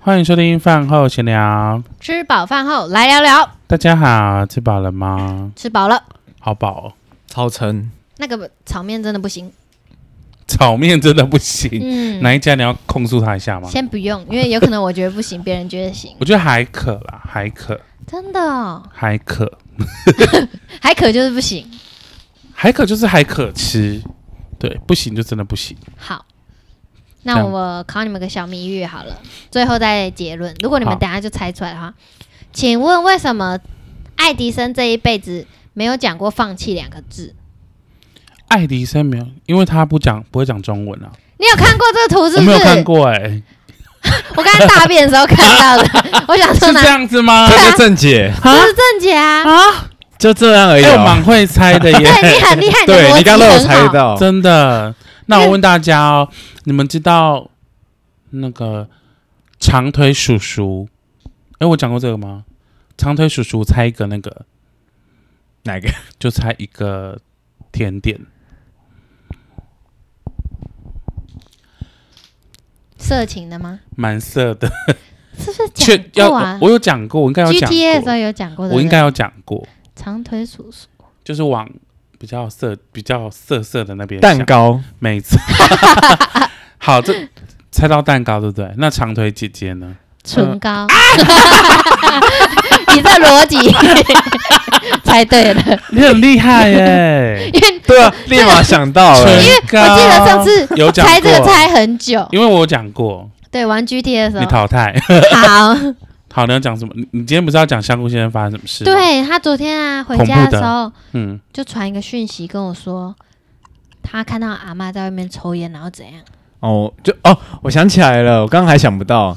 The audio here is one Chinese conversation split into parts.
欢迎收听饭后闲聊，吃饱饭后来聊聊。大家好，吃饱了吗？吃饱了，好饱哦，超撑。那个炒面真的不行，炒面真的不行。嗯，哪一家你要控诉他一下吗？先不用，因为有可能我觉得不行，别人觉得行。我觉得还可啦，还可，真的哦，还可，还可就是不行。还可就是还可吃，对，不行就真的不行。好。那我考你们个小谜语好了，最后再结论。如果你们等下就猜出来的话，请问为什么爱迪生这一辈子没有讲过放弃两个字？爱迪生没有，因为他不讲不会讲中文啊。你有看过这个图是不是？我没有看过哎、欸，我刚才大便的时候看到的。我想说是这样子吗？这是正解，这是正解啊！啊，就这样而已、哦。我蛮会猜的耶，对你很厉害，对你刚刚都有猜到，真的。那我问大家哦，你们知道那个长腿叔叔？哎，我讲过这个吗？长腿叔叔猜一个那个哪个？就猜一个甜点，色情的吗？蛮色的，是不是讲过啊？我有讲过，我应该有讲过。GTA 的时候有讲过的，我应该有讲过。长腿叔叔就是往。比较色、比较色色的那边蛋糕，没错。好，这猜到蛋糕对不对？那长腿姐姐呢？唇膏。你这逻辑 猜对了，你很厉害耶！因为对啊，立马想到了。因为我记得上次有讲猜这个猜很久，因为我讲过。对，玩 GTA 的时候你淘汰。好。好，你要讲什么？你你今天不是要讲香菇先生发生什么事？对，他昨天啊回家的时候，嗯，就传一个讯息跟我说，他看到阿嬷在外面抽烟，然后怎样？哦，就哦，我想起来了，我刚刚还想不到，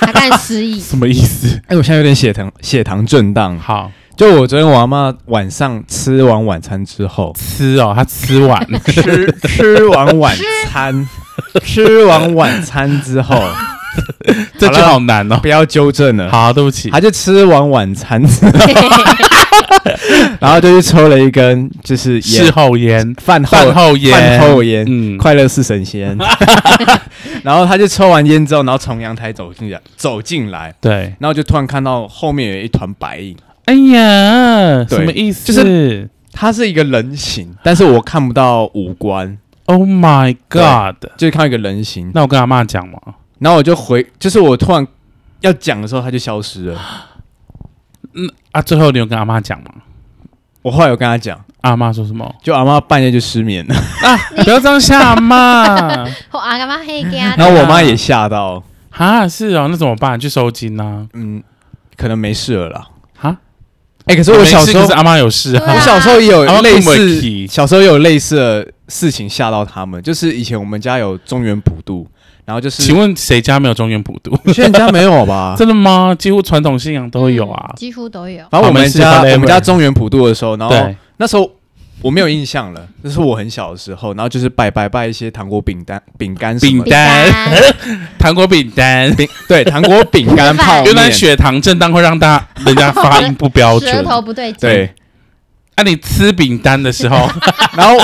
他刚才失忆，什么意思？哎，我现在有点血糖血糖震荡。好，就我昨天我阿妈晚上吃完晚餐之后，吃哦，他吃完 吃吃完晚餐，吃完晚餐之后。这句好难哦！不要纠正了。好，对不起。他就吃完晚餐，然后就去抽了一根，就是事后烟，饭后饭后烟，饭后烟，嗯，快乐似神仙。然后他就抽完烟之后，然后从阳台走进来，走进来，对，然后就突然看到后面有一团白影。哎呀，什么意思？就是他是一个人形，但是我看不到五官。Oh my god！就是看到一个人形。那我跟阿妈讲嘛。然后我就回，就是我突然要讲的时候，他就消失了。嗯啊，最后你有跟阿妈讲吗？我后来有跟他讲，阿妈说什么？就阿妈半夜就失眠了 啊！不要这样吓阿妈。我阿妈黑家。然后我妈也吓到。啊，是哦，那怎么办？去收金呢？嗯，可能没事了啦。哈？哎，可是我小时候，是阿妈有事啊。我小时候也有类似，小时候有类似的事情吓到他们。就是以前我们家有中原普渡。然后就是，请问谁家没有中原普渡？现在家没有吧？真的吗？几乎传统信仰都有啊，几乎都有。然后我们家我们家中原普渡的时候，然后那时候我没有印象了，那是我很小的时候，然后就是拜拜拜一些糖果、饼干、饼干、饼干、糖果、饼干，对，糖果、饼干、泡面。原来血糖震荡会让大人家发音不标准，舌头不对劲。对，那你吃饼干的时候，然后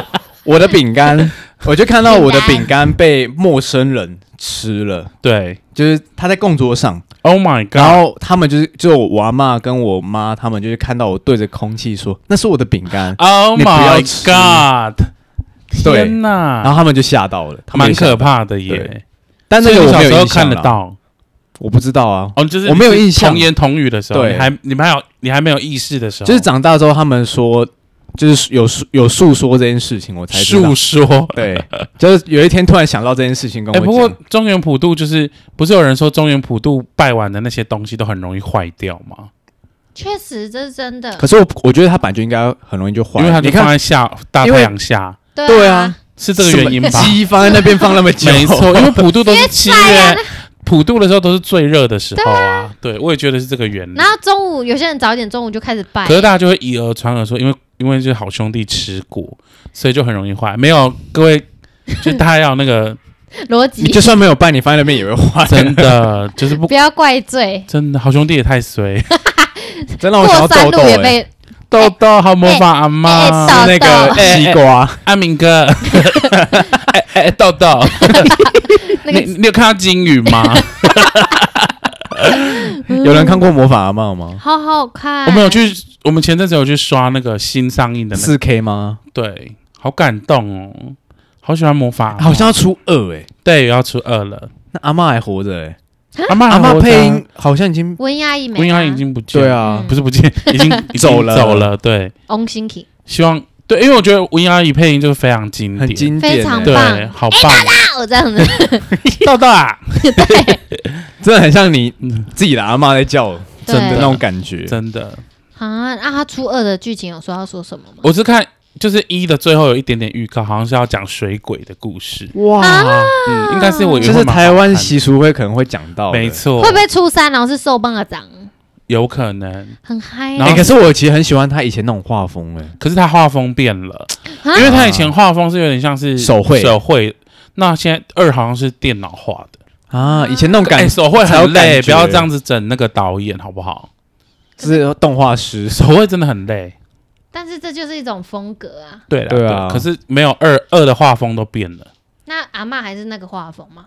我的饼干，我就看到我的饼干被陌生人。吃了，对，就是他在供桌上，Oh my god！然后他们就是，就我阿妈跟我妈，他们就是看到我对着空气说：“那是我的饼干。” Oh my god！天哪！然后他们就吓到了，蛮可怕的耶。但那个我没有印象看得到，我不知道啊。哦，就是我没有印象。童言童语的时候，对，还你们还有你还没有意识的时候，就是长大之后，他们说。就是有有诉说这件事情，我才诉说。对，就是有一天突然想到这件事情，跟我讲。不过中原普渡就是不是有人说中原普渡拜完的那些东西都很容易坏掉吗？确实，这是真的。可是我我觉得它本来就应该很容易就坏，因为它就放在下大太阳下。对啊，是这个原因吧？鸡放在那边放那么久，没错，因为 普渡都是七月，普渡的时候都是最热的时候啊。对，我也觉得是这个原因。然后中午有些人早一点中午就开始拜，可是大家就会以讹传讹说，因为。因为是好兄弟吃过，所以就很容易坏。没有各位，就大家要那个 逻辑，你就算没有拜，你放在那边也会坏。真的就是不 不要怪罪。真的好兄弟也太衰，真的我想要痘痘。豆豆好模仿阿妈，那个西瓜，阿明哥，哎哎豆豆，你你有看到金鱼吗？有人看过魔法阿妈吗？好好看，我们有去，我们前阵子有去刷那个新上映的四 K 吗？对，好感动哦，好喜欢魔法，好像要出二哎，对，要出二了，那阿妈还活着哎。阿妈阿妈配音好像已经温阿姨没，温阿姨已经不见，对啊，不是不见，已经走了走了。对，翁心怡，希望对，因为我觉得温阿姨配音就是非常经典，很经典，非常棒，好棒。我这样子，豆豆啊，对，真的很像你自己的阿妈在叫，真的那种感觉，真的。啊，那他初二的剧情有说要说什么吗？我是看。就是一的最后有一点点预告，好像是要讲水鬼的故事。哇，嗯，应该是我就是台湾习俗会可能会讲到，没错。会不会初三然后是受棒的掌？有可能，很嗨。哎，可是我其实很喜欢他以前那种画风，哎，可是他画风变了，因为他以前画风是有点像是手绘，手绘。那现在二好像是电脑画的啊，以前那种感觉手绘很累，不要这样子整那个导演好不好？是动画师，手绘真的很累。但是这就是一种风格啊，对啦对啊，可是没有二二的画风都变了。那阿嬷还是那个画风吗？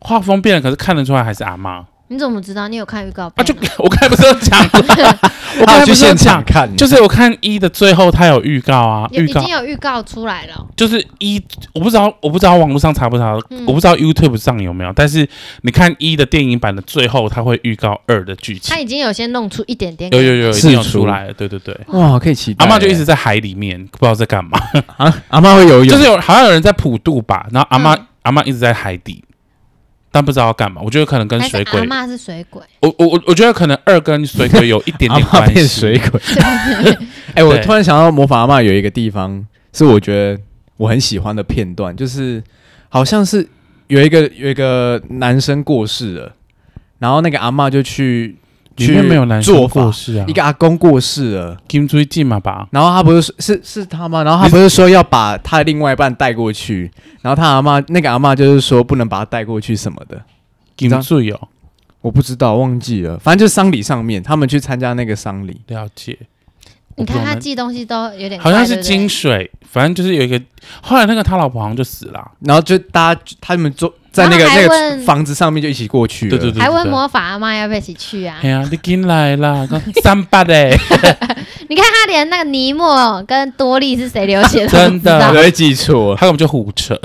画风变了，可是看得出来还是阿嬷。你怎么知道？你有看预告片？啊，就 我刚才不是讲，我刚才不是讲看，就是我看一的最后，它有预告啊，已经有预告出来了。就是一，我不知道，我不知道网络上查不查，我不知道 YouTube 上有没有。但是你看一的电影版的最后，它会预告二的剧情。他已经有先弄出一点点，有有有，已经有出来了。对对对，哇，可以期待。阿妈就一直在海里面，不知道在干嘛啊？阿妈会游泳，就是有好像有人在普渡吧，然后阿嬷阿妈一直在海底。但不知道要干嘛，我觉得可能跟水鬼。阿妈是水鬼。我我我我觉得可能二跟水鬼有一点点关系。水鬼。哎，我突然想到魔法阿妈有一个地方是我觉得我很喜欢的片段，就是好像是有一个有一个男生过世了，然后那个阿嬷就去。里面没有男生过世啊，一个阿公过世了，金追进嘛吧。然后他不是是是他吗？然后他不是说要把他的另外一半带过去，然后他阿妈那个阿妈就是说不能把他带过去什么的。金最哦，我不知道，忘记了。反正就是丧礼上面，他们去参加那个丧礼。了解。你看他寄东西都有点，好像是金水，反正就是有一个。后来那个他老婆好像就死了，然后就大家他们做在那个那个房子上面就一起过去，对对对，还问魔法阿妈要不要一起去啊？哎呀，你进来啦，三八的。你看他连那个尼莫跟多利是谁流血的，真的不会记错，他根本就胡扯。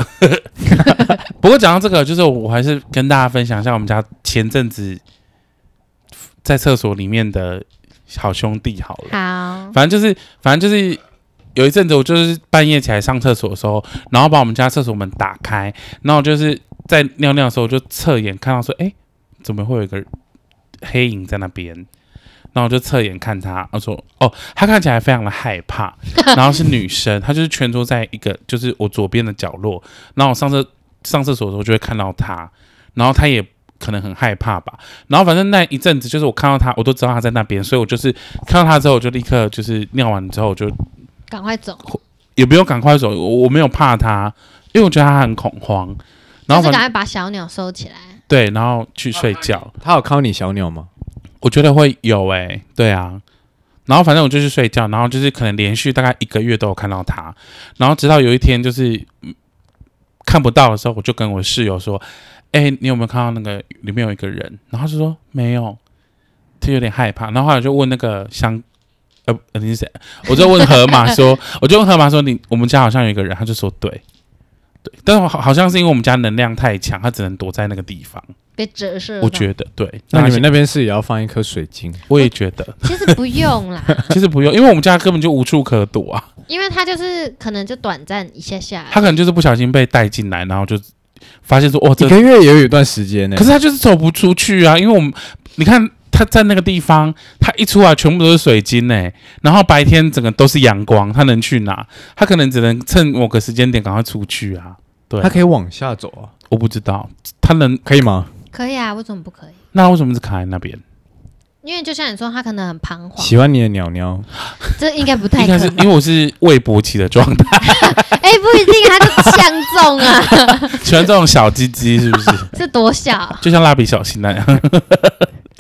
不过讲到这个，就是我还是跟大家分享一下我们家前阵子在厕所里面的。好兄弟，好了，好，反正就是，反正就是有一阵子，我就是半夜起来上厕所的时候，然后把我们家厕所门打开，然后就是在尿尿的时候，我就侧眼看到说，哎，怎么会有一个黑影在那边？然后我就侧眼看他，他说，哦，他看起来非常的害怕，然后是女生，她就是蜷缩在一个就是我左边的角落，然后我上厕上厕所的时候就会看到她，然后她也。可能很害怕吧，然后反正那一阵子，就是我看到他，我都知道他在那边，所以我就是看到他之后，我就立刻就是尿完之后我就赶快走，也不用赶快走，我我没有怕他，因为我觉得他很恐慌，然后赶快把小鸟收起来，对，然后去睡觉。他有靠你小鸟吗？我觉得会有诶、欸，对啊，然后反正我就去睡觉，然后就是可能连续大概一个月都有看到他，然后直到有一天就是看不到的时候，我就跟我室友说。哎、欸，你有没有看到那个里面有一个人？然后就说没有，他有点害怕。然后后来就问那个香，呃，你是谁？我就问河马说，我就问河马说，你我们家好像有一个人，他就说对，对，但是好好像是因为我们家能量太强，他只能躲在那个地方，被折射。我觉得对，那你们那边是也要放一颗水晶？我也觉得，其实不用啦，其实不用，因为我们家根本就无处可躲啊。因为他就是可能就短暂一下下，他可能就是不小心被带进来，然后就。发现说，哦，这一个月也有一段时间呢。可是他就是走不出去啊，因为我们你看他在那个地方，他一出来全部都是水晶呢。然后白天整个都是阳光，他能去哪？他可能只能趁某个时间点赶快出去啊。对，他可以往下走啊。我不知道他能可以吗？可以啊，为什么不可以？那为什么是卡在那边？因为就像你说，他可能很彷徨。喜欢你的鸟鸟，这应该不太可能。应该是因为我是未勃起的状态。哎、欸，不一定，他就相中啊。喜欢这种小鸡鸡是不是？是多小？就像蜡笔小新那样。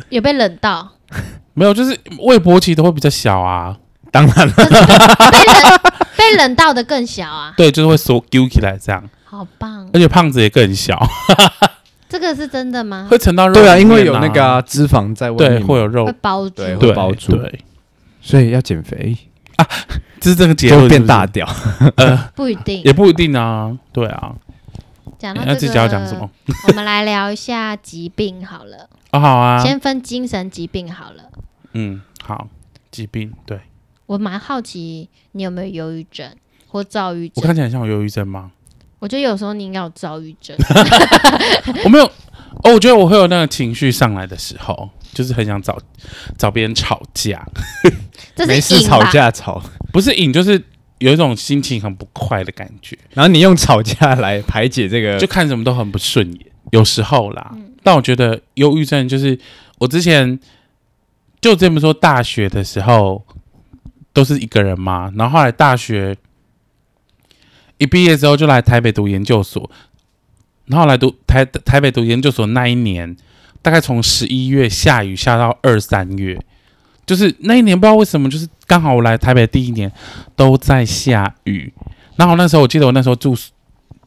有被冷到？没有，就是未勃起都会比较小啊。当然了，被冷 被冷到的更小啊。对，就是会缩揪起来这样。好棒，而且胖子也更小。这个是真的吗？会沉到肉、啊？对啊，因为有那个、啊、脂肪在外面，对，会有肉会包住，对，会包住，对，所以要减肥啊，就是这个结论，变大屌，呃，不一定，也不一定啊，对啊。讲到这个，那自己要讲什么？我们来聊一下疾病好了。哦，好啊，先分精神疾病好了。嗯，好，疾病，对。我蛮好奇你有没有忧郁症或躁郁症？我看起来像有忧郁症吗？我觉得有时候你应该有躁郁症。我没有哦，我觉得我会有那个情绪上来的时候，就是很想找找别人吵架。这是没事吵架吵，不是瘾，就是有一种心情很不快的感觉。然后你用吵架来排解这个，就看什么都很不顺眼。有时候啦，嗯、但我觉得忧郁症就是我之前就这么说，大学的时候。都是一个人嘛，然后后来大学一毕业之后就来台北读研究所，然后来读台台北读研究所那一年，大概从十一月下雨下到二三月，就是那一年不知道为什么，就是刚好我来台北第一年都在下雨，然后那时候我记得我那时候住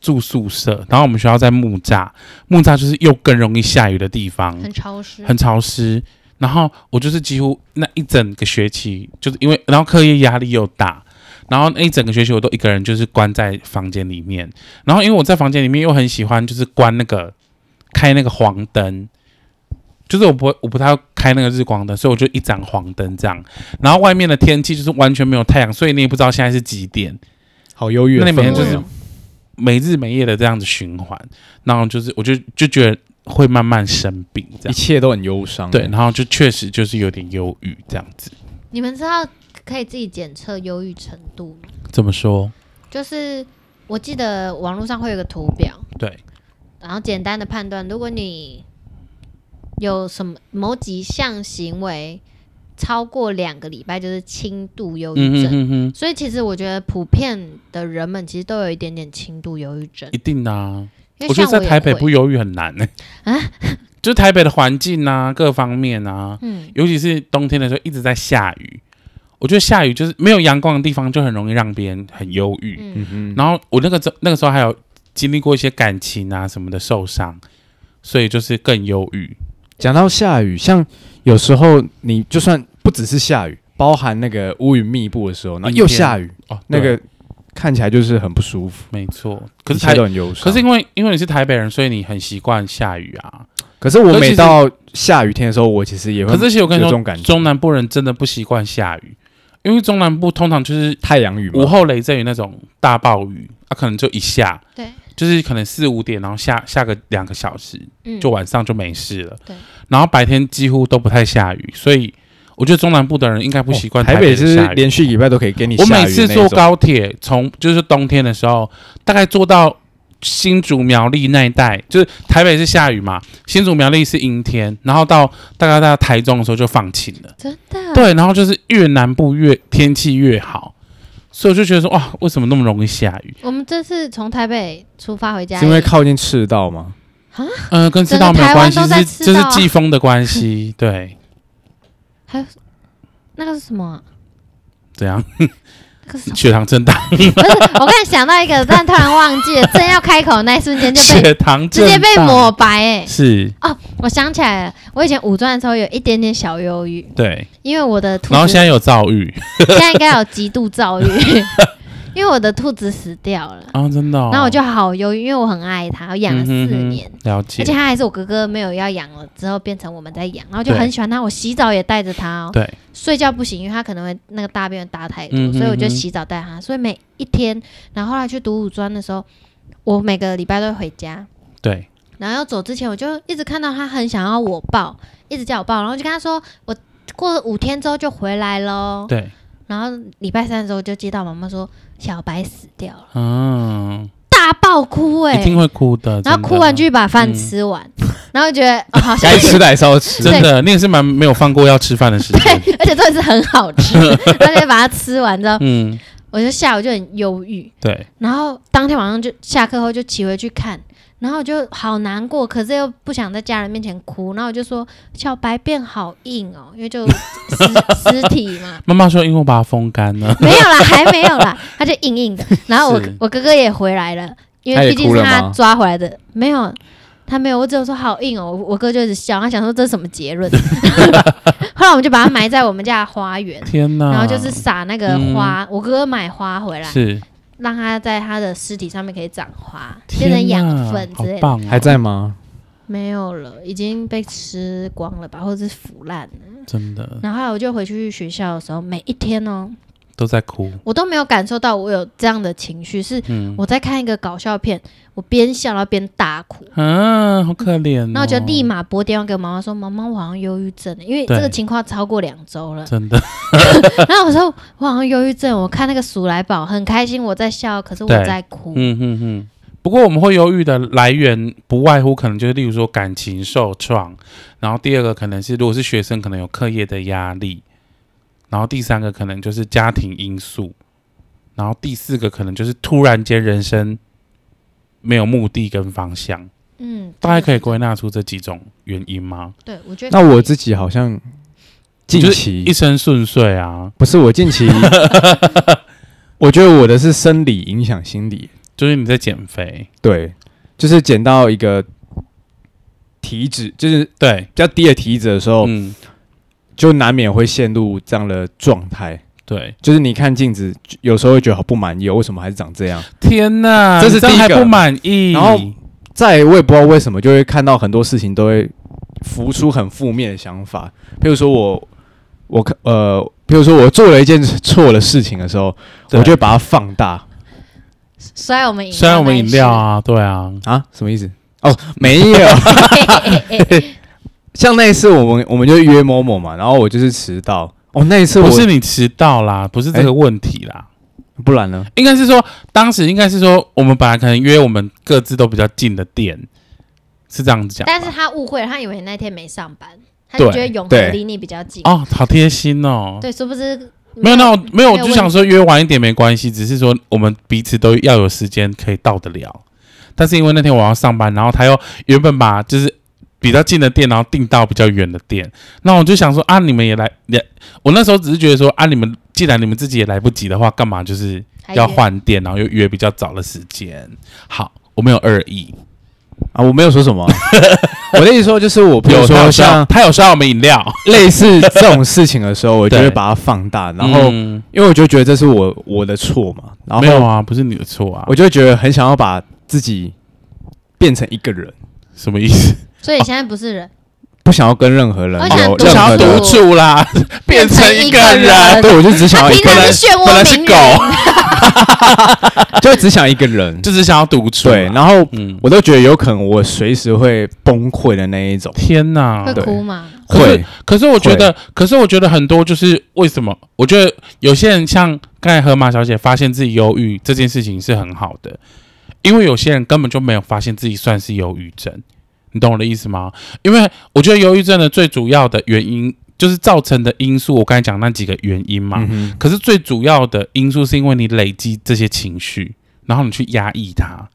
住宿舍，然后我们学校在木栅，木栅就是又更容易下雨的地方，很潮湿，很潮湿。然后我就是几乎那一整个学期，就是因为然后课业压力又大，然后那一整个学期我都一个人就是关在房间里面。然后因为我在房间里面又很喜欢就是关那个开那个黄灯，就是我不会我不太会开那个日光灯，所以我就一盏黄灯这样。然后外面的天气就是完全没有太阳，所以你也不知道现在是几点，好忧郁。那你每天就是没日没夜的这样子循环，然后就是我就就觉得。会慢慢生病，这样一切都很忧伤。对，然后就确实就是有点忧郁这样子。你们知道可以自己检测忧郁程度吗？怎么说？就是我记得网络上会有个图表，对，然后简单的判断，如果你有什么某几项行为超过两个礼拜，就是轻度忧郁症。嗯哼哼。所以其实我觉得普遍的人们其实都有一点点轻度忧郁症。一定的啊。我，我觉得在台北不忧郁很难呢、欸，啊，就是台北的环境啊，各方面啊，嗯，尤其是冬天的时候一直在下雨，我觉得下雨就是没有阳光的地方就很容易让别人很忧郁，嗯哼，然后我那个时那个时候还有经历过一些感情啊什么的受伤，所以就是更忧郁。讲到下雨，像有时候你就算不只是下雨，包含那个乌云密布的时候，那又下雨哦，那个。看起来就是很不舒服，没错。可是台都很忧伤，可是因为因为你是台北人，所以你很习惯下雨啊。可是我每到下雨天的时候，我其实也会。可是其实我跟你说，中南部人真的不习惯下雨，因为中南部通常就是太阳雨、午后雷阵雨那种大暴雨，它、啊、可能就一下，对，就是可能四五点，然后下下个两个小时，嗯，就晚上就没事了，对。然后白天几乎都不太下雨，所以。我觉得中南部的人应该不习惯台北是连续礼拜都可以给你下雨。我每次坐高铁，从就是冬天的时候，大概坐到新竹苗栗那一带，就是台北是下雨嘛，新竹苗栗是阴天，然后到大概到台中的时候就放晴了。真的？对，然后就是越南部越天气越好，所以我就觉得说哇，为什么那么容易下雨？我们这次从台北出发回家，是因为靠近赤道吗？啊？嗯，跟赤道没有关系，是这是季风的关系，对。还有那个是什么、啊？怎样？血糖正大？不是，我刚才想到一个，但突然忘记了。正要开口那一瞬间就被血糖直接被抹白、欸。哎，是哦，我想起来了，我以前五专的时候有一点点小忧郁。对，因为我的，然后现在有躁郁，现在应该有极度躁郁。因为我的兔子死掉了啊，真的、哦，然后我就好忧郁，因为我很爱它，我养了四年、嗯，了解，而且它还是我哥哥没有要养了之后变成我们在养，然后就很喜欢它，我洗澡也带着它、哦，对，睡觉不行，因为它可能会那个大便大太多，嗯、哼哼所以我就洗澡带它，所以每一天，然后后来去读五专的时候，我每个礼拜都会回家，对，然后要走之前，我就一直看到它很想要我抱，一直叫我抱，然后就跟他说，我过了五天之后就回来喽，对。然后礼拜三的时候就接到妈妈说小白死掉了，嗯，大爆哭哎、欸，一定会哭的。然后哭完就把饭吃完，嗯、然后觉得、哦、好该吃的还是要吃，真的，那个是蛮没有放过要吃饭的时间，对，而且真的是很好吃，然后就把它吃完之后，嗯，我就下午就很忧郁，对，然后当天晚上就下课后就骑回去看。然后我就好难过，可是又不想在家人面前哭，然后我就说小白变好硬哦，因为就尸 尸体嘛。妈妈说，因为我把它风干了。没有啦，还没有啦，它就硬硬的。然后我我哥哥也回来了，因为毕竟是他抓回来的。没有，他没有，我只有说好硬哦。我哥就一直笑，他想说这是什么结论。后来我们就把它埋在我们家的花园。天哪！然后就是撒那个花，嗯、我哥哥买花回来。是。让它在它的尸体上面可以长花，变成养分之类的。哦、还在吗？没有了，已经被吃光了吧，或者是腐烂了。真的。然后后来我就回去学校的时候，每一天哦。都在哭，我都没有感受到我有这样的情绪，是我在看一个搞笑片，我边笑然后边大哭，啊，好可怜哦。然后我就立马拨电话给我妈妈说：“妈妈，我好像忧郁症，因为这个情况超过两周了。”真的。然后我说：“我好像忧郁症。”我看那个鼠来宝很开心，我在笑，可是我在哭。嗯嗯嗯。不过我们会忧郁的来源不外乎可能就是例如说感情受创，然后第二个可能是如果是学生，可能有课业的压力。然后第三个可能就是家庭因素，然后第四个可能就是突然间人生没有目的跟方向。嗯，大概可以归纳出这几种原因吗？对，我觉得。那我自己好像近期一生顺遂啊，不是我近期，我觉得我的是生理影响心理，就是你在减肥，对，就是减到一个体脂，就是对比较低的体脂的时候，嗯。就难免会陷入这样的状态，对，就是你看镜子，有时候会觉得好不满意，为什么还是长这样？天哪，这是第一个不满意。然后再我也不知道为什么，就会看到很多事情都会浮出很负面的想法。譬如说我，我看呃，譬如说我做了一件错的事情的时候，我就会把它放大。摔我们饮料，摔我们饮料啊，对啊，啊，什么意思？哦，没有。像那一次，我们我们就约某某嘛，然后我就是迟到。哦，那一次我不是你迟到啦，不是这个问题啦，欸、不然呢？应该是说，当时应该是说，我们本来可能约我们各自都比较近的店，是这样子讲。但是他误会了，他以为你那天没上班，他就觉得永和离你比较近。哦，好贴心哦。对，殊不知？没有，那我没有，我就想说约晚一点没关系，只是说我们彼此都要有时间可以到得了。但是因为那天我要上班，然后他又原本把就是。比较近的店，然后订到比较远的店，那我就想说啊，你们也来也，我那时候只是觉得说啊，你们既然你们自己也来不及的话，干嘛就是要换店，然后又约比较早的时间？好，我没有恶意。啊，我没有说什么，我的意思说就是我比如说像他有刷我们饮料，类似这种事情的时候，我就会把它放大，然后因为我就觉得这是我我的错嘛，然后没有啊，不是你的错啊，我就觉得很想要把自己变成一个人，什么意思？所以现在不是人，不想要跟任何人有，就想要独处啦，变成一个人。对，我就只想要一个人，本来是狗，就只想一个人，就只想要独处。对，然后我都觉得有可能我随时会崩溃的那一种。天哪，会哭吗？会。可是我觉得，可是我觉得很多就是为什么？我觉得有些人像刚才河马小姐发现自己忧郁这件事情是很好的，因为有些人根本就没有发现自己算是忧郁症。你懂我的意思吗？因为我觉得忧郁症的最主要的原因就是造成的因素，我刚才讲那几个原因嘛。嗯、可是最主要的因素是因为你累积这些情绪，然后你去压抑它，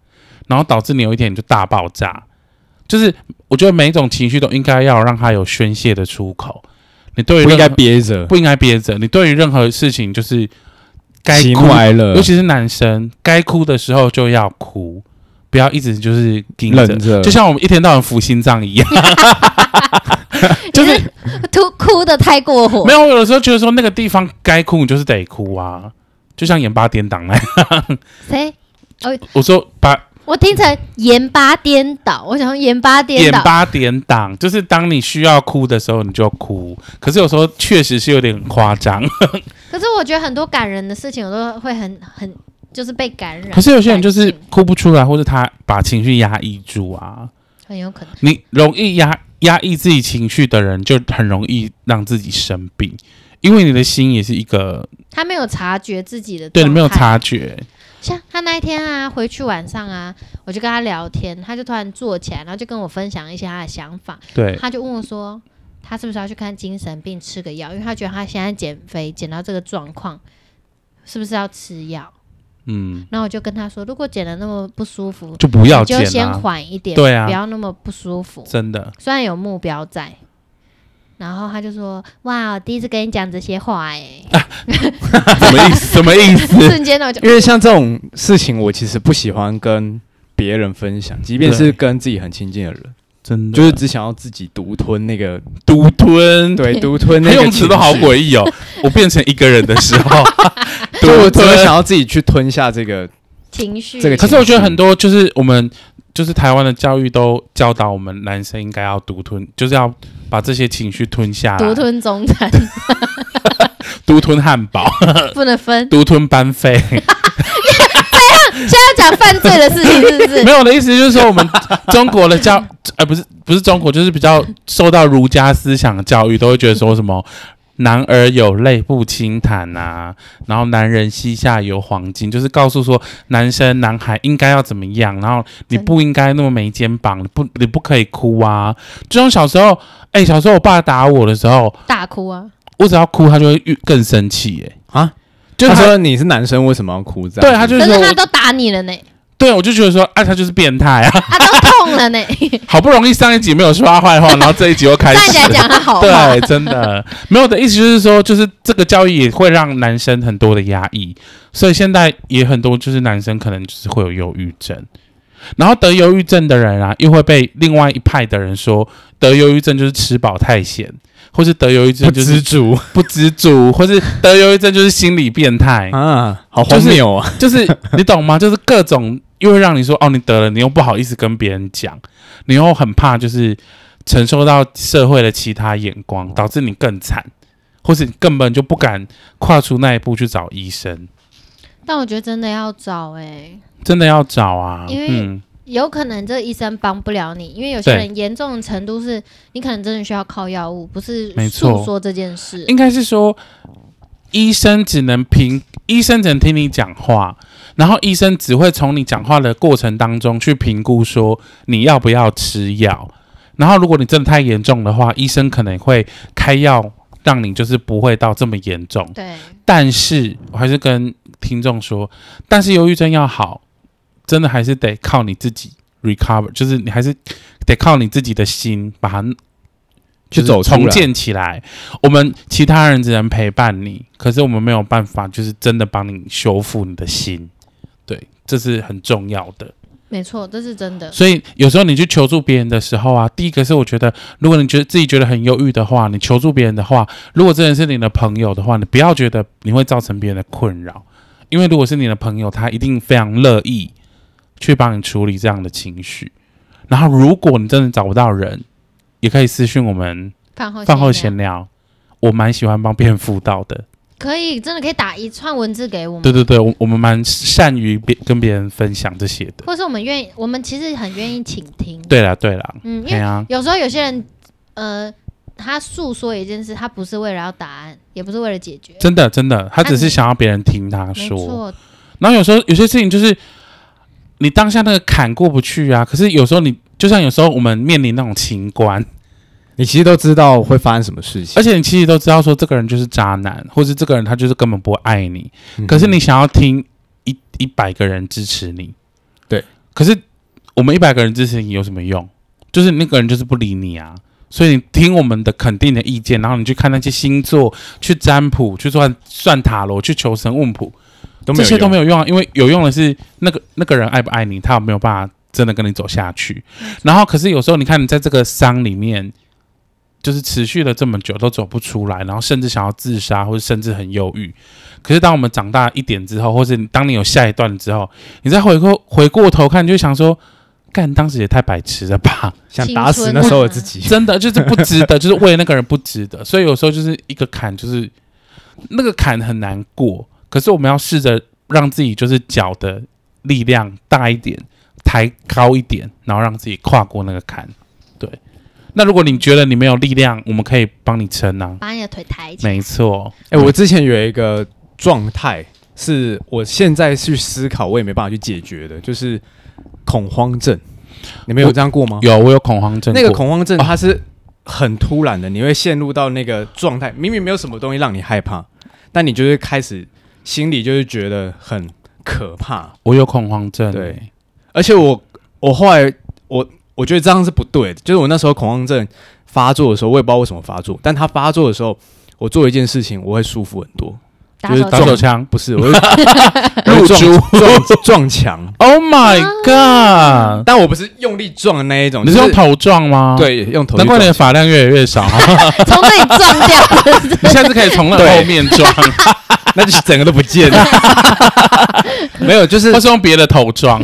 然后导致你有一天你就大爆炸。就是我觉得每一种情绪都应该要让它有宣泄的出口。你对于不应该憋着，不应该憋着。你对于任何事情就是该哭，尤其是男生，该哭的时候就要哭。不要一直就是盯着，着就像我们一天到晚抚心脏一样，就是哭哭的太过火。没有，我有的时候觉得说那个地方该哭，你就是得哭啊，就像盐巴颠倒那样。谁？我我说把，我听成盐巴颠倒，我想盐巴颠倒。盐巴颠倒就是当你需要哭的时候，你就哭。可是有时候确实是有点夸张。可是我觉得很多感人的事情，我都会很很。就是被感染，可是有些人就是哭不出来，或者他把情绪压抑住啊，很有可能。你容易压压抑自己情绪的人，就很容易让自己生病，因为你的心也是一个，他没有察觉自己的，对，你没有察觉。像他那一天啊，回去晚上啊，我就跟他聊天，他就突然坐起来，然后就跟我分享一些他的想法。对，他就问我说，他是不是要去看精神病，吃个药？因为他觉得他现在减肥减到这个状况，是不是要吃药？嗯，然后我就跟他说，如果剪的那么不舒服，就不要剪、啊，就先缓一点，对啊，不要那么不舒服。真的，虽然有目标在，然后他就说：“哇，我第一次跟你讲这些话、欸，哎、啊，什么意思？什么意思？瞬间我就因为像这种事情，我其实不喜欢跟别人分享，即便是跟自己很亲近的人。”真的。就是只想要自己独吞那个独吞，对，独吞那个 用词都好诡异哦。我变成一个人的时候，就我只会想要自己去吞下这个情绪。这个，可是我觉得很多就是我们就是台湾的教育都教导我们男生应该要独吞，就是要把这些情绪吞下来，独吞中餐，独吞汉堡，不能分，独吞班费。现在要讲犯罪的事情是不是？没有的意思就是说，我们 中国的教，呃，不是不是中国，就是比较受到儒家思想的教育，都会觉得说什么“男儿有泪不轻弹”啊，然后“男人膝下有黄金”，就是告诉说男生男孩应该要怎么样，然后你不应该那么没肩膀，不你不可以哭啊。就像小时候，哎、欸，小时候我爸打我的时候，大哭啊，我只要哭，他就会更生气，哎啊。就他，他说你是男生，为什么要哭？这样对他就是说，可是他都打你了呢。对，我就觉得说，啊，他就是变态啊，他 都痛了呢。好不容易上一集没有说他坏话，然后这一集又开始 讲他好话。对，真的没有的意思就是说，就是这个教育也会让男生很多的压抑，所以现在也很多就是男生可能就是会有忧郁症，然后得忧郁症的人啊，又会被另外一派的人说得忧郁症就是吃饱太闲。或是得忧郁症就是不知足，不知足，或是得忧郁症就是心理变态啊，好荒谬啊！就是你懂吗？就是各种又会让你说哦，你得了，你又不好意思跟别人讲，你又很怕就是承受到社会的其他眼光，导致你更惨，或是你根本就不敢跨出那一步去找医生。但我觉得真的要找哎、欸，真的要找啊，因为、嗯。有可能这医生帮不了你，因为有些人严重的程度是你可能真的需要靠药物，不是诉说这件事。应该是说，医生只能凭，医生只能听你讲话，然后医生只会从你讲话的过程当中去评估说你要不要吃药。然后如果你真的太严重的话，医生可能会开药让你就是不会到这么严重。对，但是我还是跟听众说，但是忧郁症要好。真的还是得靠你自己 recover，就是你还是得靠你自己的心把它去走重建起来。我们其他人只能陪伴你，可是我们没有办法，就是真的帮你修复你的心。对，这是很重要的。没错，这是真的。所以有时候你去求助别人的时候啊，第一个是我觉得，如果你觉得自己觉得很忧郁的话，你求助别人的话，如果这人是你的朋友的话，你不要觉得你会造成别人的困扰，因为如果是你的朋友，他一定非常乐意。去帮你处理这样的情绪，然后如果你真的找不到人，也可以私讯我们饭后饭后闲聊。我蛮喜欢帮别人辅导的，可以真的可以打一串文字给我们。对对对，我我们蛮善于别跟别人分享这些的，或是我们愿意，我们其实很愿意倾听。对啦对啦，嗯，因为有时候有些人，呃，他诉说一件事，他不是为了要答案，也不是为了解决，真的真的，他只是想要别人听他说。然后有时候有些事情就是。你当下那个坎过不去啊，可是有时候你就像有时候我们面临那种情关，你其实都知道会发生什么事情，而且你其实都知道说这个人就是渣男，或是这个人他就是根本不会爱你，嗯、可是你想要听一一百个人支持你，对，可是我们一百个人支持你有什么用？就是那个人就是不理你啊，所以你听我们的肯定的意见，然后你去看那些星座、去占卜、去算算塔罗、去求神问卜。这些都没有用啊，因为有用的是那个那个人爱不爱你，他有没有办法真的跟你走下去。然后，可是有时候你看你在这个伤里面，就是持续了这么久都走不出来，然后甚至想要自杀，或者甚至很忧郁。可是当我们长大一点之后，或是当你有下一段之后，你再回过回过头看，你就想说，干当时也太白痴了吧，想打死那时候的自己，真的就是不值得，就是为了那个人不值得。所以有时候就是一个坎，就是那个坎很难过。可是我们要试着让自己就是脚的力量大一点，抬高一点，然后让自己跨过那个坎。对，那如果你觉得你没有力量，我们可以帮你撑啊，把你的腿抬起来。没错，哎、欸，我之前有一个状态，是我现在去思考，我也没办法去解决的，就是恐慌症。你们有这样过吗？有，我有恐慌症。那个恐慌症它是很突然的，你会陷入到那个状态，明明没有什么东西让你害怕，但你就会开始。心里就是觉得很可怕。我有恐慌症，对，而且我我后来我我觉得这样是不对的，就是我那时候恐慌症发作的时候，我也不知道为什么发作，但它发作的时候，我做一件事情我会舒服很多。就是打手枪，不是我 入珠撞撞墙。Oh my god！但我不是用力撞的那一种，你是用头撞吗？对，用头。难怪你的发量越来越少。从这里撞掉，你下次可以从那后面撞，那就整个都不见了。没有，就是他是用别的头撞，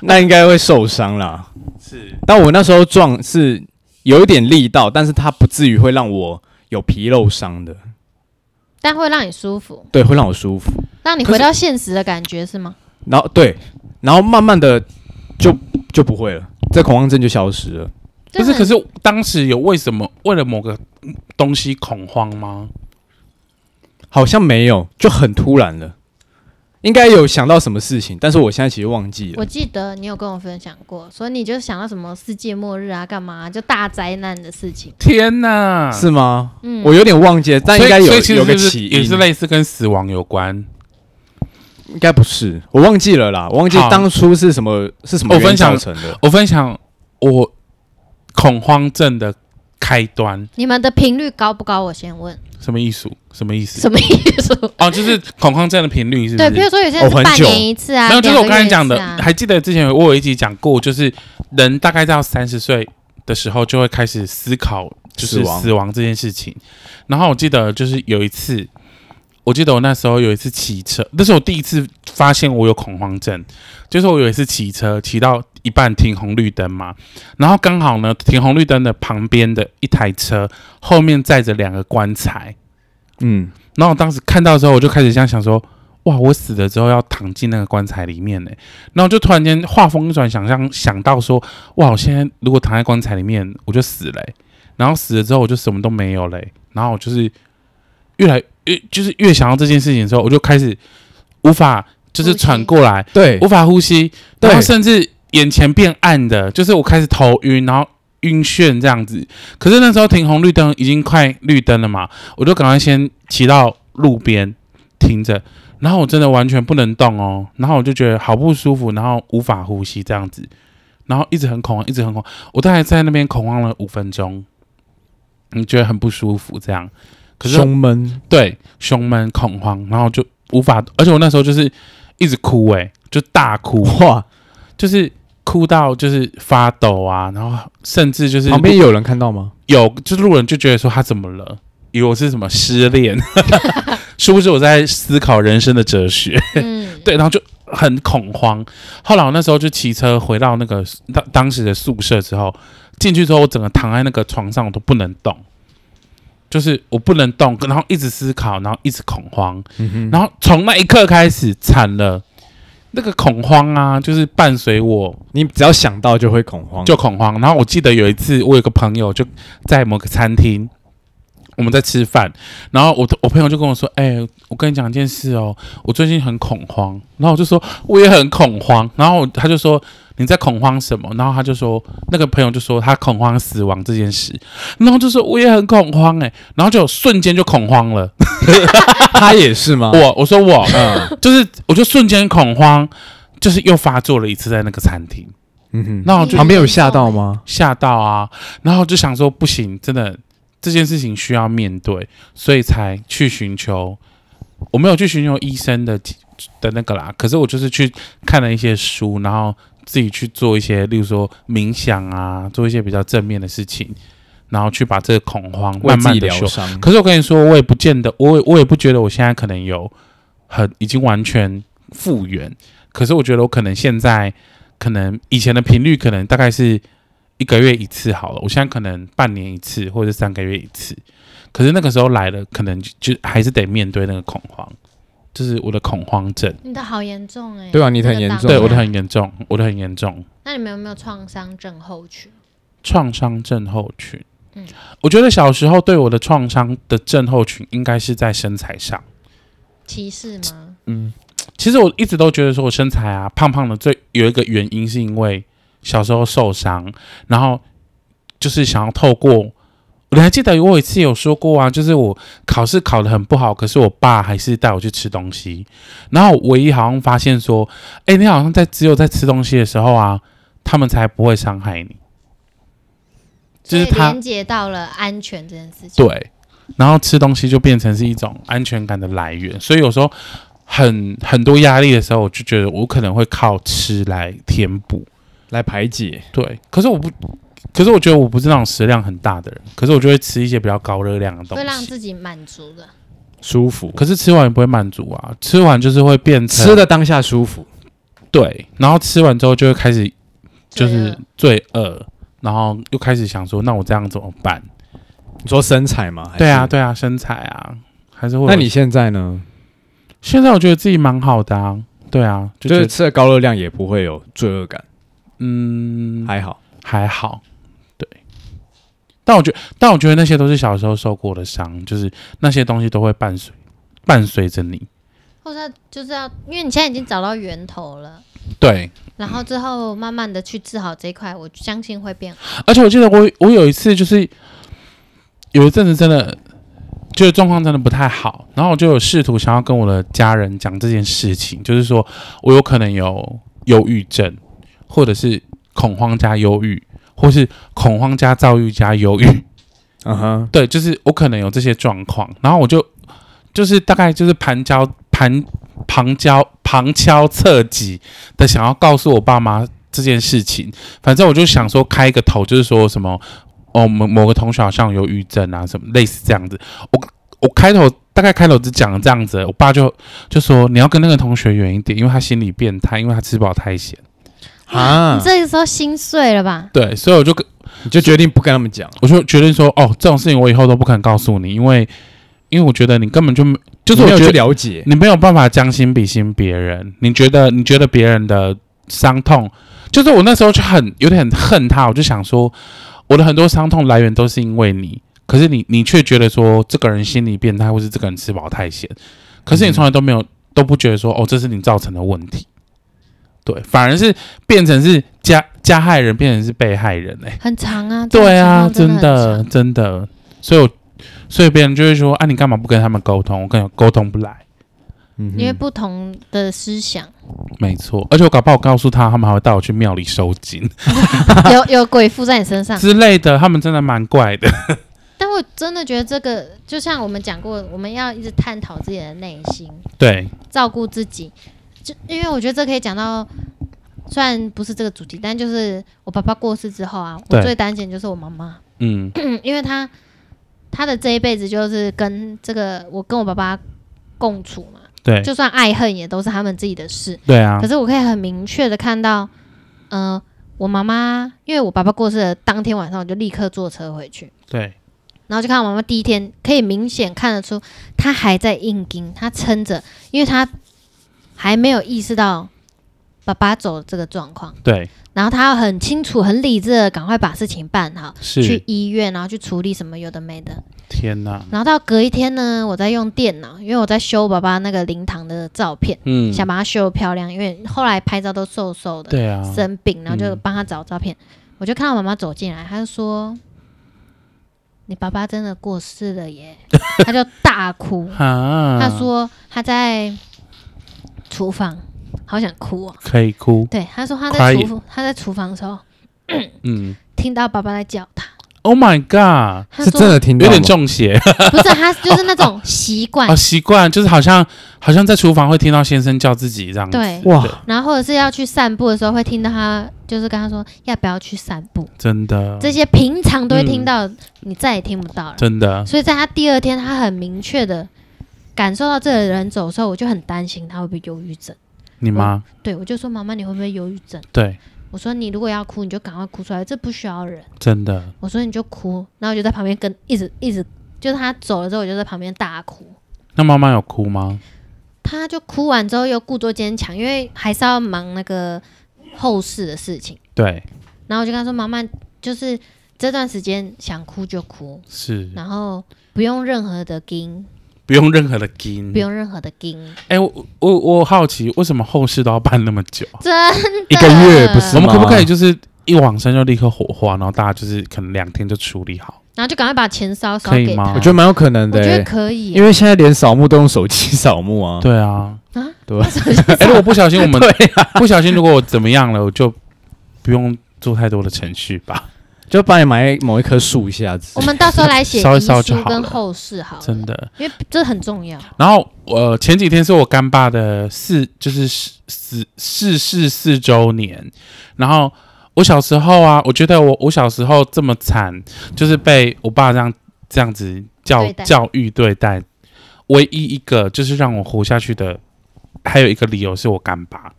那应该会受伤啦。是，但我那时候撞是有一点力道，但是它不至于会让我有皮肉伤的。但会让你舒服，对，会让我舒服，让你回到现实的感觉是，是吗？然后对，然后慢慢的就就不会了，这恐慌症就消失了。不是，可是当时有为什么为了某个东西恐慌吗？好像没有，就很突然了。应该有想到什么事情，但是我现在其实忘记了。我记得你有跟我分享过，所以你就想到什么世界末日啊，干嘛就大灾难的事情。天哪，是吗？嗯，我有点忘记了，但应该有有个起因，也是类似跟死亡有关。应该不是，我忘记了啦，我忘记当初是什么是什么原因造成的。我分享我恐慌症的开端。你们的频率高不高？我先问。什么意思？什么意思？什么意思？哦，就是恐慌症的频率是不是？对，比如说有些人是半年一次啊，没有，就是我刚才讲的，还记得之前我有一集讲过，就是人大概到三十岁的时候就会开始思考，就是死亡这件事情。然后我记得就是有一次，我记得我那时候有一次骑车，那是我第一次发现我有恐慌症，就是我有一次骑车骑到一半停红绿灯嘛，然后刚好呢停红绿灯的旁边的一台车后面载着两个棺材。嗯，然后我当时看到之后，我就开始这样想说：哇，我死了之后要躺进那个棺材里面呢。然后就突然间话锋一转，想象想到说：哇，我现在如果躺在棺材里面，我就死了。然后死了之后，我就什么都没有嘞。然后我就是越来越，就是越想到这件事情的时候，我就开始无法就是喘过来，对，无法呼吸，然后甚至眼前变暗的，就是我开始头晕，然后。晕眩这样子，可是那时候停红绿灯已经快绿灯了嘛，我就赶快先骑到路边停着，然后我真的完全不能动哦，然后我就觉得好不舒服，然后无法呼吸这样子，然后一直很恐慌，一直很恐慌，我大概在那边恐慌了五分钟，你觉得很不舒服这样，可是胸闷，对，胸闷恐慌，然后就无法，而且我那时候就是一直哭诶，就大哭哇，就是。哭到就是发抖啊，然后甚至就是旁边有人看到吗？有，就是路人就觉得说他怎么了？以为我是什么失恋，殊不知我在思考人生的哲学。嗯，对，然后就很恐慌。后来我那时候就骑车回到那个当当时的宿舍之后，进去之后我整个躺在那个床上，我都不能动，就是我不能动，然后一直思考，然后一直恐慌，嗯，然后从那一刻开始惨了。这个恐慌啊，就是伴随我，你只要想到就会恐慌，就恐慌。然后我记得有一次，我有个朋友就在某个餐厅，我们在吃饭，然后我我朋友就跟我说：“哎、我跟你讲一件事哦，我最近很恐慌。”然后我就说：“我也很恐慌。”然后他就说。你在恐慌什么？然后他就说，那个朋友就说他恐慌死亡这件事，然后就说我也很恐慌哎、欸，然后就瞬间就恐慌了。他也是吗？我我说我，嗯，就是我就瞬间恐慌，就是又发作了一次在那个餐厅。嗯哼，那我就旁边有吓到吗？吓到啊！然后就想说不行，真的这件事情需要面对，所以才去寻求。我没有去寻求医生的的那个啦，可是我就是去看了一些书，然后。自己去做一些，例如说冥想啊，做一些比较正面的事情，然后去把这个恐慌慢慢的疗伤。可是我跟你说，我也不见得，我也我也不觉得我现在可能有很已经完全复原。可是我觉得我可能现在可能以前的频率可能大概是一个月一次好了，我现在可能半年一次或者三个月一次。可是那个时候来了，可能就，就还是得面对那个恐慌。就是我的恐慌症，你的好严重哎、欸！对啊，你的很严重，对，我的很严重，我的很严重。那你们有没有创伤症候群？创伤症候群，嗯，我觉得小时候对我的创伤的症候群应该是在身材上，歧视吗？嗯，其实我一直都觉得说我身材啊胖胖的，最有一个原因是因为小时候受伤，然后就是想要透过你还记得我有一次有说过啊，就是我考试考得很不好，可是我爸还是带我去吃东西。然后唯一好像发现说，哎、欸，你好像在只有在吃东西的时候啊，他们才不会伤害你。就是他连接到了安全这件事情。对，然后吃东西就变成是一种安全感的来源。所以有时候很很多压力的时候，我就觉得我可能会靠吃来填补、来排解。对，可是我不。可是我觉得我不是那种食量很大的人，可是我就会吃一些比较高热量的东西，会让自己满足的，舒服。可是吃完也不会满足啊，吃完就是会变成吃的当下舒服，对，然后吃完之后就会开始就是罪恶，然后又开始想说，那我这样怎么办？你说身材吗？对啊，对啊，身材啊，还是会。那你现在呢？现在我觉得自己蛮好的啊，对啊，就，就是吃的高热量也不会有罪恶感，嗯，还好，还好。但我觉得，但我觉得那些都是小时候受过的伤，就是那些东西都会伴随伴随着你。或者就是要，因为你现在已经找到源头了，对。然后之后慢慢的去治好这一块，我相信会变好。而且我记得我我有一次就是有一阵子真的就是状况真的不太好，然后我就有试图想要跟我的家人讲这件事情，就是说我有可能有忧郁症，或者是恐慌加忧郁。或是恐慌加躁郁加忧郁，嗯哼，对，就是我可能有这些状况，然后我就就是大概就是盘交盘旁敲旁敲侧击的想要告诉我爸妈这件事情，反正我就想说开一个头，就是说什么哦某某个同学好像有抑郁症啊什么类似这样子，我我开头大概开头只讲了这样子，我爸就就说你要跟那个同学远一点，因为他心理变态，因为他吃饱太闲。啊！你这个时候心碎了吧？对，所以我就跟你就决定不跟他们讲，我就决定说，哦，这种事情我以后都不肯告诉你，因为因为我觉得你根本就没，就是我觉得没有去了解，你没有办法将心比心别人，你觉得你觉得别人的伤痛，就是我那时候就很有点很恨他，我就想说，我的很多伤痛来源都是因为你，可是你你却觉得说这个人心理变态，或是这个人吃饱太闲，可是你从来都没有都不觉得说，哦，这是你造成的问题。对，反而是变成是加加害人，变成是被害人哎、欸，很长啊。对啊，真的真的，所以我所以别人就会说啊，你干嘛不跟他们沟通？我跟你沟通不来，嗯，因为不同的思想。没错，而且我搞不好告诉他，他们还会带我去庙里收金，有有鬼附在你身上之类的，他们真的蛮怪的。但我真的觉得这个，就像我们讲过，我们要一直探讨自己的内心，对，照顾自己。就因为我觉得这可以讲到，虽然不是这个主题，但就是我爸爸过世之后啊，我最担心就是我妈妈，嗯，因为她她的这一辈子就是跟这个我跟我爸爸共处嘛，对，就算爱恨也都是他们自己的事，对啊。可是我可以很明确的看到，嗯、呃，我妈妈因为我爸爸过世的当天晚上，我就立刻坐车回去，对，然后就看我妈妈第一天可以明显看得出她还在硬盯，她撑着，因为她。还没有意识到爸爸走的这个状况，对，然后他要很清楚、很理智的赶快把事情办好，是去医院，然后去处理什么有的没的。天哪！然后到隔一天呢，我在用电脑，因为我在修爸爸那个灵堂的照片，嗯，想把它修漂亮，因为后来拍照都瘦瘦的，对啊，生病，然后就帮他找照片，嗯、我就看到妈妈走进来，他就说：“你爸爸真的过世了耶！” 他就大哭，他说他在。厨房，好想哭哦！可以哭。对，他说他在厨房，他在厨房的时候，嗯，听到爸爸在叫他。Oh my god！是真的听到，有点中邪。不是，他就是那种 习惯。哦，习惯就是好像好像在厨房会听到先生叫自己这样子。对，哇。然后或者是要去散步的时候，会听到他就是跟他说要不要去散步。真的。这些平常都会听到，你再也听不到了。真的。所以在他第二天，他很明确的。感受到这个人走的时候，我就很担心他会不会忧郁症。你妈？对，我就说妈妈，你会不会忧郁症？对，我说你如果要哭，你就赶快哭出来，这不需要忍。真的。我说你就哭，然后我就在旁边跟一直一直，就是他走了之后，我就在旁边大哭。那妈妈有哭吗？他就哭完之后又故作坚强，因为还是要忙那个后事的事情。对。然后我就跟他说：“妈妈，就是这段时间想哭就哭，是，然后不用任何的惊。”不用任何的金，不用任何的金。哎、欸，我我我好奇，为什么后事都要办那么久？真的一个月不是？我们可不可以就是一往生就立刻火化，然后大家就是可能两天就处理好，然后就赶快把钱烧烧给他。可以吗我觉得蛮有可能的、欸，我觉得可以、啊，因为现在连扫墓都用手机扫墓啊。对啊，啊，对，哎，如果不小心我们 啊，不小心如果我怎么样了，我就不用做太多的程序吧。就帮你埋某一棵树一下子。我们到时候来写遗 烧一烧就好跟后事好了，真的。因为这很重要。然后我、呃、前几天是我干爸的四，就是死逝世四周年。然后我小时候啊，我觉得我我小时候这么惨，就是被我爸这样这样子教对待教育对待。唯一一个就是让我活下去的，还有一个理由是我干爸，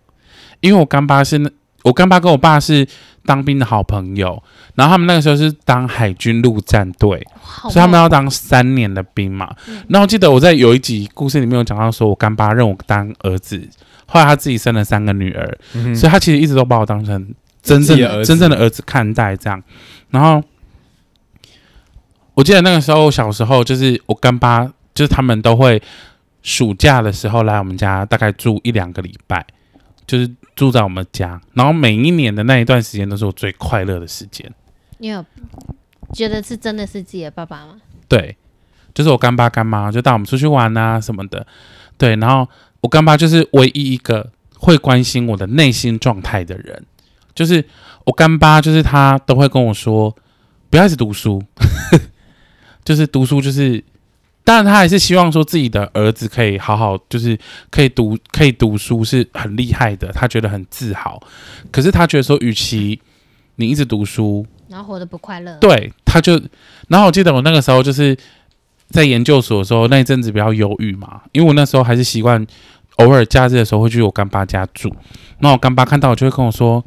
因为我干爸是我干爸跟我爸是当兵的好朋友，然后他们那个时候是当海军陆战队，所以他们要当三年的兵嘛。嗯。然后我记得我在有一集故事里面有讲到，说我干爸认我当儿子，后来他自己生了三个女儿，嗯所以他其实一直都把我当成真正真正的儿子看待这样。然后我记得那个时候小时候，就是我干爸，就是他们都会暑假的时候来我们家，大概住一两个礼拜，就是住在我们家。然后每一年的那一段时间都是我最快乐的时间。你有觉得是真的是自己的爸爸吗？对，就是我干爸干妈就带我们出去玩啊什么的。对，然后我干爸就是唯一一个会关心我的内心状态的人。就是我干爸，就是他都会跟我说，不要一直读书，就是读书就是，当然他还是希望说自己的儿子可以好好，就是可以读可以读书是很厉害的，他觉得很自豪。可是他觉得说，与其你一直读书，然后活得不快乐。对，他就，然后我记得我那个时候就是在研究所的时候，那一阵子比较忧郁嘛，因为我那时候还是习惯偶尔假日的时候会去我干爸家住，那我干爸看到我就会跟我说，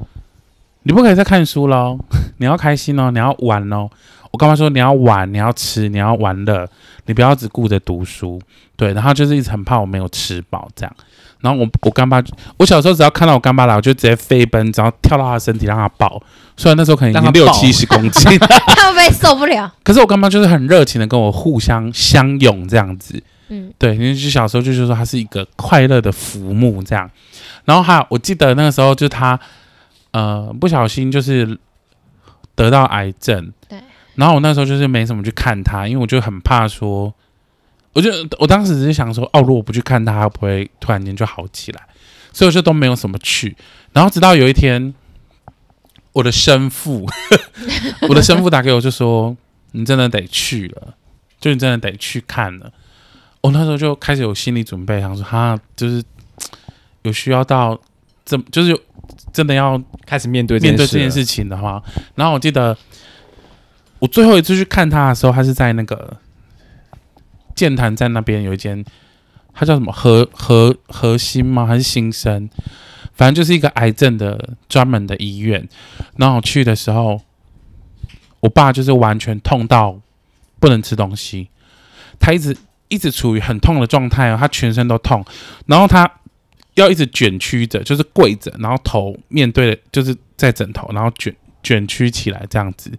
你不可以再看书喽，你要开心哦，你要玩哦。我干爸说你要玩，你要吃，你要玩乐，你不要只顾着读书。对，然后就是一直很怕我没有吃饱这样。然后我我干爸，我小时候只要看到我干爸来，我就直接飞奔，然后跳到他的身体让他抱。虽然那时候可能已经六七十公斤，他会不会受不了？可是我干妈就是很热情的跟我互相相拥这样子。嗯，对，因为就小时候就是说他是一个快乐的浮木这样。然后还有我记得那个时候就是他呃不小心就是得到癌症。对。然后我那时候就是没什么去看他，因为我就很怕说，我就我当时只是想说，哦，如果我不去看他，会不会突然间就好起来？所以我就都没有什么去。然后直到有一天，我的生父，我的生父打给我，就说：“你真的得去了，就你真的得去看了。”我那时候就开始有心理准备，想说：“哈，就是有需要到这，就是真的要开始面对面对这件事情的话。”然后我记得。我最后一次去看他的时候，他是在那个剑潭站那边有一间，他叫什么和和和心吗？还是新生？反正就是一个癌症的专门的医院。然后我去的时候，我爸就是完全痛到不能吃东西，他一直一直处于很痛的状态哦，他全身都痛，然后他要一直卷曲着，就是跪着，然后头面对的就是在枕头，然后卷卷曲起来这样子。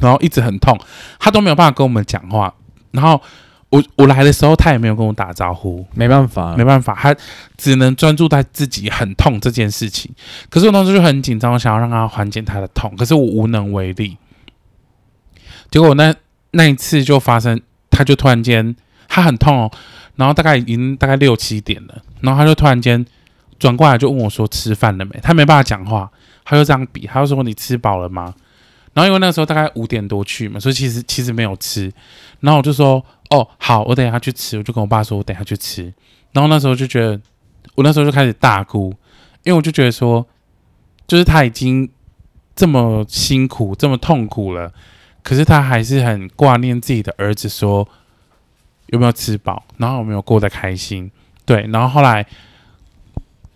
然后一直很痛，他都没有办法跟我们讲话。然后我我来的时候，他也没有跟我打招呼。没办法，没办法，他只能专注在自己很痛这件事情。可是我当时就很紧张，我想要让他缓解他的痛，可是我无能为力。结果那那一次就发生，他就突然间他很痛哦，然后大概已经大概六七点了，然后他就突然间转过来就问我说：“吃饭了没？”他没办法讲话，他就这样比，他就说：“你吃饱了吗？”然后因为那个时候大概五点多去嘛，所以其实其实没有吃。然后我就说：“哦，好，我等下去吃。”我就跟我爸说：“我等下去吃。”然后那时候就觉得，我那时候就开始大哭，因为我就觉得说，就是他已经这么辛苦、这么痛苦了，可是他还是很挂念自己的儿子，说有没有吃饱，然后有没有过得开心。对，然后后来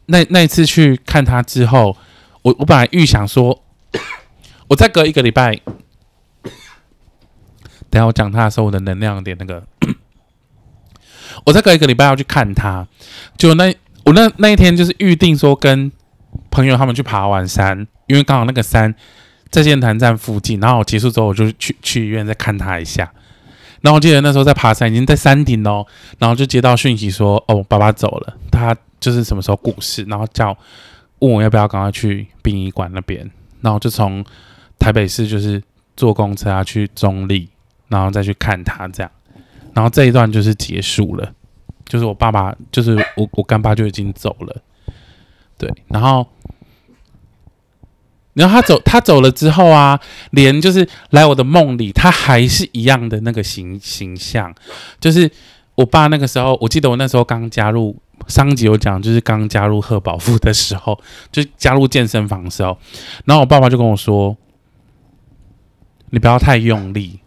那那一次去看他之后，我我本来预想说。我再隔一个礼拜，等下我讲他的时候，我的能量点那个。我再隔一个礼拜要去看他，就那我那那一天就是预定说跟朋友他们去爬完山，因为刚好那个山在剑潭站附近。然后我结束之后，我就去去医院再看他一下。然后我记得那时候在爬山，已经在山顶哦，然后就接到讯息说：“哦，爸爸走了，他就是什么时候过世。”然后叫问我要不要赶快去殡仪馆那边。然后就从台北市就是坐公车啊去中坜，然后再去看他这样，然后这一段就是结束了，就是我爸爸就是我我干爸就已经走了，对，然后。然后他走，他走了之后啊，连就是来我的梦里，他还是一样的那个形形象。就是我爸那个时候，我记得我那时候刚加入，上集有讲，就是刚加入贺宝富的时候，就加入健身房的时候，然后我爸爸就跟我说：“你不要太用力，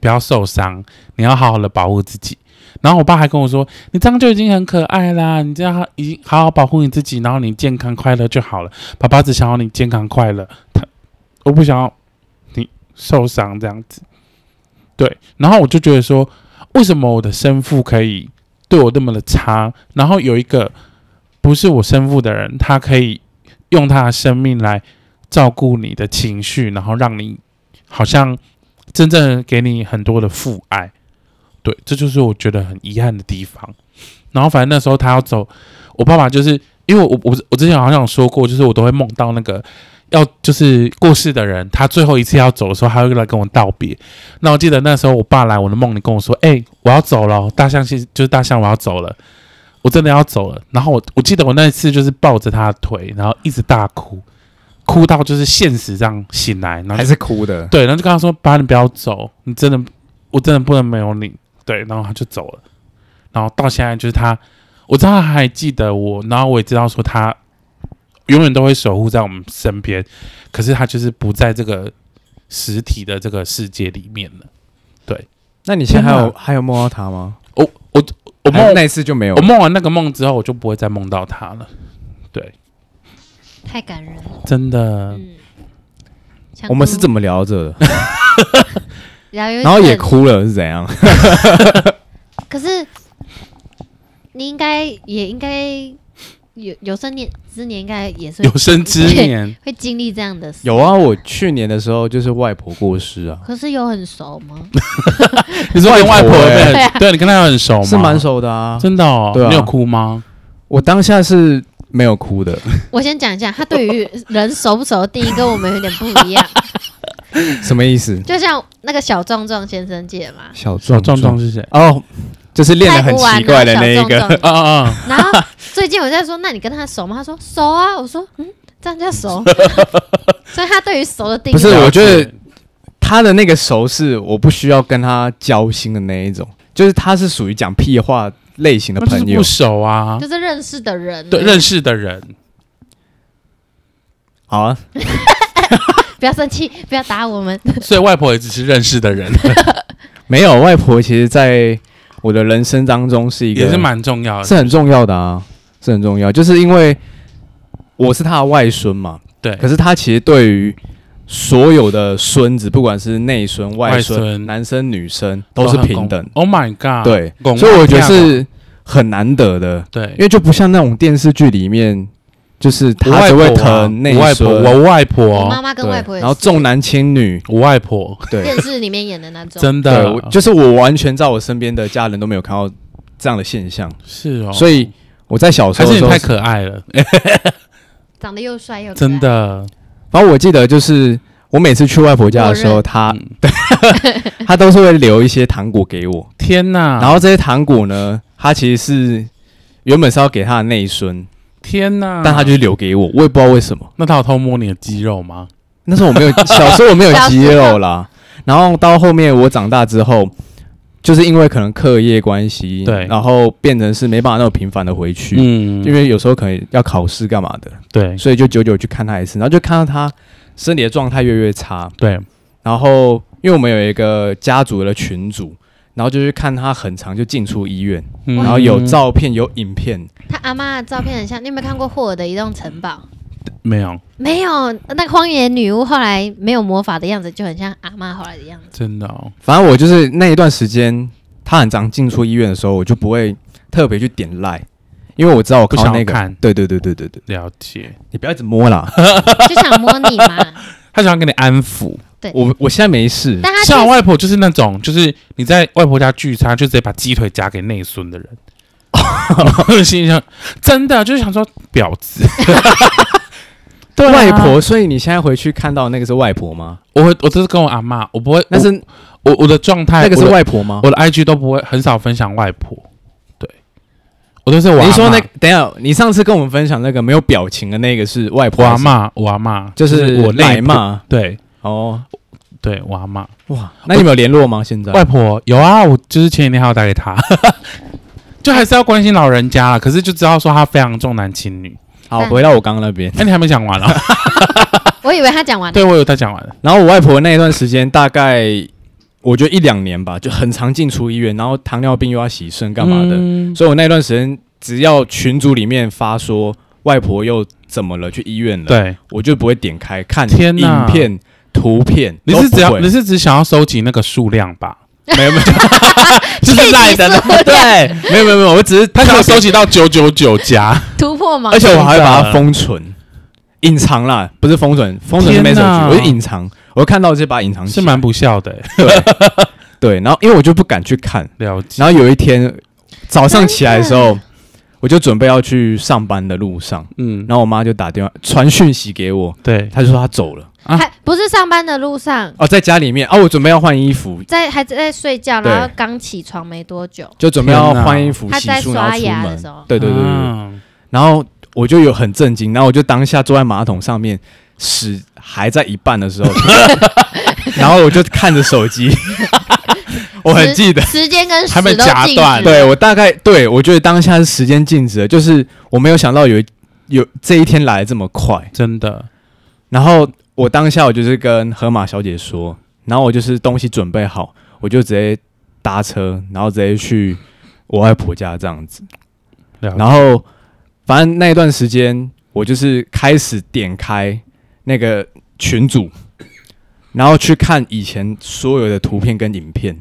不要受伤，你要好好的保护自己。”然后我爸还跟我说：“你这样就已经很可爱啦，你这样已经好好保护你自己，然后你健康快乐就好了。爸爸只想要你健康快乐，他我不想要你受伤这样子。对，然后我就觉得说，为什么我的生父可以对我那么的差？然后有一个不是我生父的人，他可以用他的生命来照顾你的情绪，然后让你好像真正给你很多的父爱。”对，这就是我觉得很遗憾的地方。然后反正那时候他要走，我爸爸就是因为我我我之前好像说过，就是我都会梦到那个要就是过世的人，他最后一次要走的时候，他会来跟我道别。那我记得那时候我爸来我的梦里跟我说：“哎，我要走了，大象是就是大象，我要走了，我真的要走了。”然后我我记得我那一次就是抱着他的腿，然后一直大哭，哭到就是现实这样醒来，然后还是哭的。对，然后就跟他说：“爸，你不要走，你真的我真的不能没有你。”对，然后他就走了，然后到现在就是他，我知道他还记得我，然后我也知道说他永远都会守护在我们身边，可是他就是不在这个实体的这个世界里面了。对，那你现在还有还有梦到他吗？我我我梦那一次就没有，我梦完那个梦之后，我就不会再梦到他了。对，太感人了，真的。嗯，我们是怎么聊着的？然后也哭了是怎样？可是你应该也应该有有生年之年，应该也是有生之年 会经历这样的事。有啊，我去年的时候就是外婆过世啊。可是有很熟吗？你说你外婆对对，你跟他很熟吗？是蛮熟的啊，真的哦。你有哭吗？我当下是没有哭的。我先讲一下，他对于人熟不熟的定义跟我们有点不一样。什么意思？就像那个小壮壮先生界嘛。小壮壮壮是谁？哦，就是练得很奇怪的那一个。啊啊！然后最近我在说，那你跟他熟吗？他说熟啊。我说嗯，这样叫熟。所以他对于熟的定义不是，我觉得他的那个熟是我不需要跟他交心的那一种，就是他是属于讲屁话类型的朋友。不熟啊，就是认识的人。对，认识的人。好啊。不要生气，不要打我们。所以外婆也只是认识的人，没有外婆，其实在我的人生当中是一个，也是蛮重要的，是很重要的啊，是很重要。就是因为我是他的外孙嘛，对。可是他其实对于所有的孙子，不管是内孙、外孙、男生、女生，都是平等。Oh my god！对，所以我觉得是很难得的，对，因为就不像那种电视剧里面。就是他只会疼内孙，我外婆，我妈妈跟外婆，然后重男轻女，我外婆，对，电视里面演的那种，真的，就是我完全在我身边的家人都没有看到这样的现象，是哦，所以我在小时候，还是你太可爱了，长得又帅又真的。然后我记得就是我每次去外婆家的时候，他，他 都是会留一些糖果给我，天哪！然后这些糖果呢，她其实是原本是要给她的内孙。天呐！但她就是留给我，我也不知道为什么。那她有偷摸你的肌肉吗？那时候我没有，小时候我没有肌肉啦。然后到后面我长大之后，就是因为可能课业关系，对，然后变成是没办法那么频繁的回去，嗯，因为有时候可能要考试干嘛的，对，所以就久久去看他一次，然后就看到他身体的状态越来越差，对。然后因为我们有一个家族的群组。然后就去看他，很长就进出医院，嗯、然后有照片有影片。他阿妈的照片很像，你有没有看过霍尔的移动城堡？没有，没有。那个荒野女巫后来没有魔法的样子，就很像阿妈后来的样子。真的哦。反正我就是那一段时间，她很常进出医院的时候，我就不会特别去点赖，因为我知道我靠那个。看对对对对对对，了解。你不要一直摸啦，就想摸你嘛。他想要给你安抚。对我我现在没事，像我外婆就是那种，就是你在外婆家聚餐，就直接把鸡腿夹给内孙的人。心里想，真的就是想说婊子。对啊外婆，所以你现在回去看到那个是外婆吗？我会，我这是跟我阿妈，我不会，但是我我的状态，那个是外婆吗？我的 IG 都不会很少分享外婆，对，我都是我阿。你说那个等一下，你上次跟我们分享那个没有表情的那个是外婆是？我阿妈，我阿妈就是我奶妈，对哦，对，我阿妈。哇，那你们有联络吗？现在外婆有啊，我就是前几天还要打给她，就还是要关心老人家啦。可是就知道说她非常重男轻女。好，回到我刚刚那边，哎，你还没讲完啊？我以为他讲完了。对，我有他讲完了。然后我外婆那一段时间大概我觉得一两年吧，就很常进出医院，然后糖尿病又要洗肾干嘛的，嗯所以我那段时间只要群组里面发说外婆又怎么了，去医院了，对，我就不会点开看天哪影片、图片。你是只要都不会你是只想要收集那个数量吧？没有没有，就是赖的，对，没有没有没有，我只是他想要收集到九九九加。突破嘛。而且我还会把它封存、隐藏啦，不是封存，封存是没手天哪。续，我就隐藏，我看到就把它隐藏起来。是蛮不孝的、欸，对。对，然后因为我就不敢去看，了解。然后有一天早上起来的时候，我就准备要去上班的路上，嗯，然后我妈就打电话传讯息给我，对，她就说她走了。啊？还不是上班的路上，哦，在家里面。哦，我准备要换衣服，在还在睡觉，然后刚起床没多久，就准备要换衣服、他在洗漱，然后刷出门。对对对对然后我就有很震惊，然后我就当下坐在马桶上面，屎还在一半的时候，然后我就看着手机，我很记得，时间跟还没屎都夹断对我大概对我觉得当下是时间静止的，就是我没有想到有有这一天来得这么快，真的，然后我当下我就是跟河马小姐说，然后我就是东西准备好，我就直接搭车，然后直接去我外婆家这样子。然后反正那一段时间，我就是开始点开那个群组，然后去看以前所有的图片跟影片。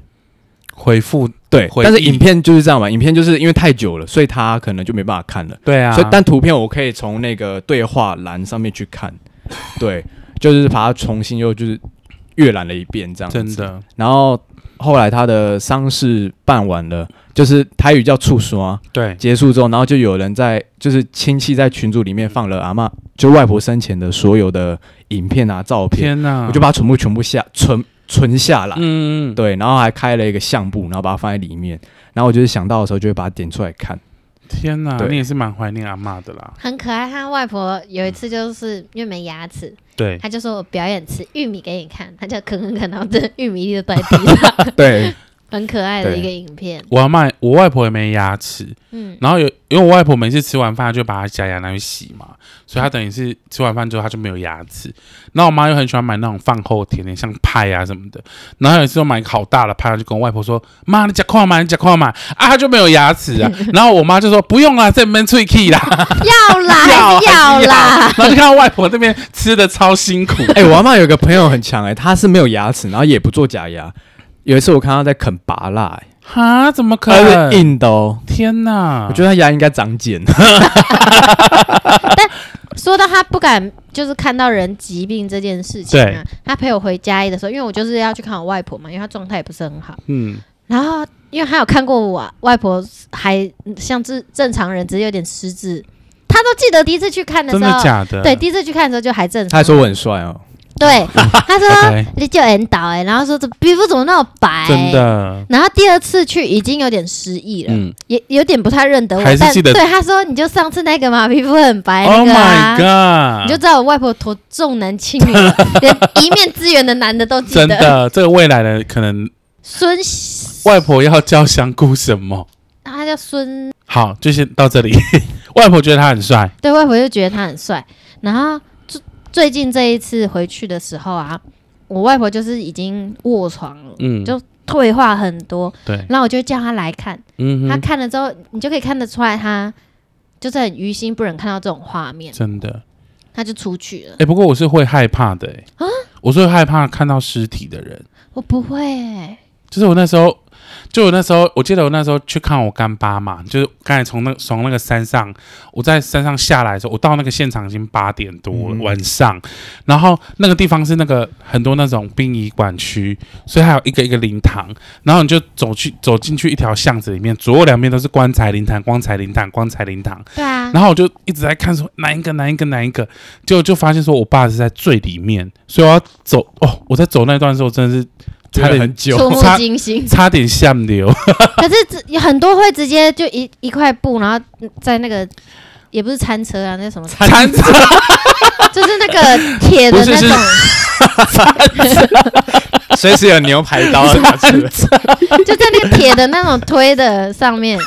回复，对，但是影片就是这样嘛，影片就是因为太久了，所以他可能就没办法看了。对啊，所以但图片我可以从那个对话栏上面去看，对，就是把它重新又就是阅览了一遍这样子。真的，然后后来他的丧事办完了，就是台语叫触刷。对，结束之后，然后就有人在，就是亲戚在群组里面放了阿嬷，就外婆生前的所有的影片啊、照片，天哪，我就把它全部全部下存存下来，嗯，嗯，对，然后还开了一个相簿，然后把它放在里面，然后我就是想到的时候就会把它点出来看。天哪，对。你也是蛮怀念阿嬷的啦，很可爱。他外婆有一次就是因为没牙齿，对，他就说我表演吃玉米给你看，他就啃啃啃，然后这玉米粒就在地上，对，很可爱的一个影片。我阿嬷，我外婆也没牙齿，嗯，然后有，因为我外婆每次吃完饭就把她假牙拿去洗嘛，所以她等于是吃完饭之后她就没有牙齿。然后我妈又很喜欢买那种饭后甜点，像派啊什么的。然后有一次我买一个好大的派，她就跟我外婆说：“妈，你夹快买，你夹快买啊！”她就没有牙齿啊。然后我妈就说：“不用啦，这边脆 key 啦，要啦，要啦。然后就看到外婆那边吃的超辛苦。哎、我阿嬷有个朋友很强哎、她是没有牙齿，然后也不做假牙。有一次我看他在啃拔蜡、欸，哈？怎么可他能？是硬的哦。天哪！我觉得他牙应该长茧。说到他不敢，就是看到人疾病这件事情啊，他陪我回嘉义的时候，因为我就是要去看我外婆嘛，因为他状态也不是很好。嗯，然后，因为他有看过我外婆还像正正常人，只是有点失智，他都记得第一次去看的时候真，的假的？对，第一次去看的时候就还正常。他还说我很帅哦。对，他说你就引导哎，然后说这皮肤怎么那么白？真。的，然后第二次去已经有点失忆了，嗯也有点不太认得我，还是记得但对他说你就上次那个嘛，皮肤很白，Oh 那个 my 啊。god！你就知道我外婆多重男轻女，连一面之缘的男的都记得。真的，这个未来的可能孙，外婆要叫香菇什么？他叫孙，好，就先到这里。外婆觉得他很帅，对外婆就觉得他很帅。然后最最近这一次回去的时候啊，我外婆就是已经卧床了，嗯，就退化很多。对，然后我就叫她来看，他嗯她，看了之后，你就可以看得出来，她就是很于心不忍看到这种画面，真的。他就出去了哎、。不过我是会害怕的、欸，啊我是会害怕看到尸体的人。我不会、欸，就是我那时候，就我那时候，我记得我那时候去看我干爸嘛，就是刚才从那从那个山上，我在山上下来的时候，我到那个现场已经八点多了、嗯晚上，然后那个地方是那个很多那种殡仪馆区，所以还有一个一个灵堂，然后你就走去走进去一条巷子里面，左右两边都是棺材灵堂、棺材灵堂、棺材灵堂，对啊，啊。然后我就一直在看说哪一个哪一个哪一个，结果就发现说我爸是在最里面，所以我要走哦。我在走那段时候真的是差点很久，触目惊心。差点吓流。可是这有很多会直接就一一块布，然后在那个也不是餐车啊，那什么餐车 就是那个铁的那种，随时有牛排刀拿出来。就在那个铁的那种推的上面，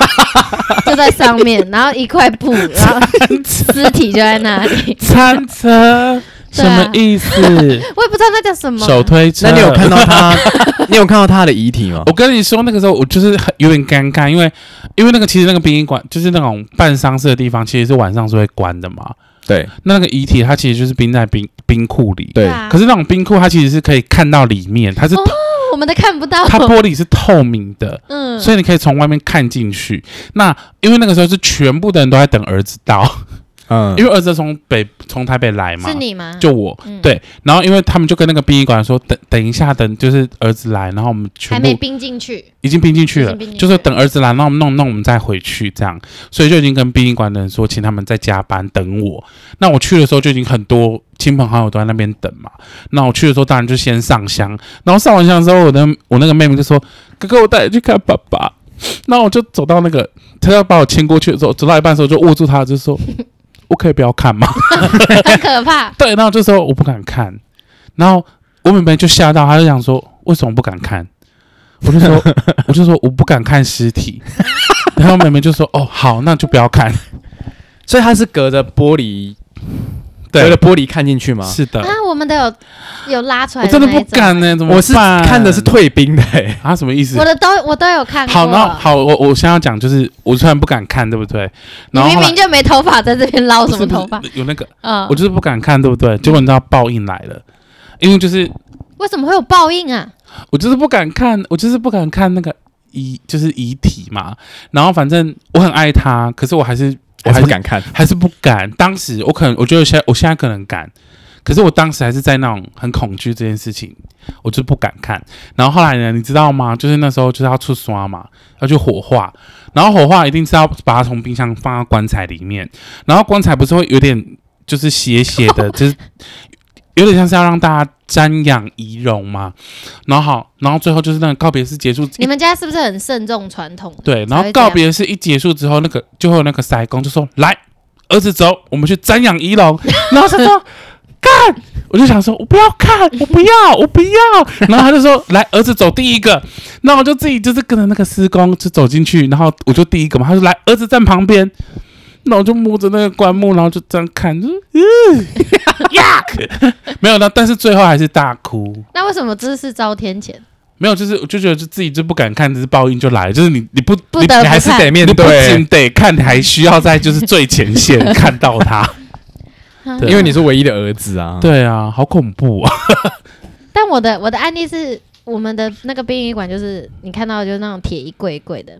就在上面，然后一块布，然后尸体就在那里。餐车什么意思？我也不知道那叫什么。手推车？那你有看到他？你有看到他的遗体吗？我跟你说，那个时候我就是很有点尴尬，因为因为那个其实那个殡仪馆就是那种办丧事的地方，其实是晚上是会关的嘛。对，那那个遗体它其实就是冰在冰冰库里。对啊可是那种冰库它其实是可以看到里面，它是、哦我们都看不到。它玻璃是透明的，嗯，所以你可以从外面看进去。那因为那个时候是全部的人都在等儿子到，嗯，因为儿子从北从台北来嘛，是你吗？就我、嗯对。然后因为他们就跟那个殡仪馆说，等等一下，等就是儿子来，然后我们全部还没冰进去。已经冰进去了就是等儿子来，然后我们弄弄，我们再回去这样。所以就已经跟殡仪馆的人说，请他们在加班等我。那我去的时候就已经很多亲朋好友都在那边等嘛。那我去的时候当然就先上香，然后上完香之后，我的我那个妹妹就说：“哥哥，我带你去看爸爸。”那我就走到那个，他要把我牵过去的时候，走到一半的时候就握住他，就说：“我可以不要看吗？” 很可怕。对，然后就说我不敢看，然后我妹妹就吓到，她就想说为什么不敢看？我就说 我就说我不敢看尸体，然后妹妹就说哦好，那就不要看。所以她是隔着玻璃，隔对着，玻璃看进去吗？是的，啊，我们都有有拉出来我真的不敢呢、怎么我是办看的是退兵的、欸，啊？什么意思我？的都我都有看过。好，然后好，我我现在要讲就是我虽然不敢看，对不对？你然后后来明明就没头发，在这边捞什么头发？有那个，嗯我，就是不敢看，对不对？结果你知道报应来了，因为就是为什么会有报应啊？我就是不敢看，我就是不敢看那个遗，就是遗体嘛。然后反正我很爱他，可是我还是我还是不敢看。还是不敢。当时我可能我觉得现在我现在可能敢，可是我当时还是在那种很恐惧这件事情，我就不敢看。然后后来呢，你知道吗？就是那时候就是要出刷嘛，要去火化，然后火化一定是要把它从冰箱放到棺材里面，然后棺材不是会有点就是斜斜的，就是。有点像是要让大家瞻仰仪容嘛，然后好，然后最后就是那个告别式结束，你们家是不是很慎重传统？对，然后告别式一结束之后，那个就会有那个塞公就说：“来，儿子走，我们去瞻仰仪容。” 然后他说：“干！”我就想说：“我不要看，我不要，我不要。”然后他就说：“来，儿子走第一个。”那我就自己就是跟着那个施工就走进去，然后我就第一个嘛。他说：“来，儿子站旁边。”那我就摸着那个棺木，然后就这样看，就嗯，yuck，没有那，但是最后还是大哭。那为什么这是遭天谴？没有，就是我就觉得就自己就不敢看，只是报应就来了，就是你你不不得不你还是看得面你不对仅，得看，你还需要在就是最前线看到他。对因为你是唯一的儿子啊。对啊，好恐怖啊！但我的我的案例是，我们的那个殡仪馆就是你看到的就是那种铁一柜一柜的，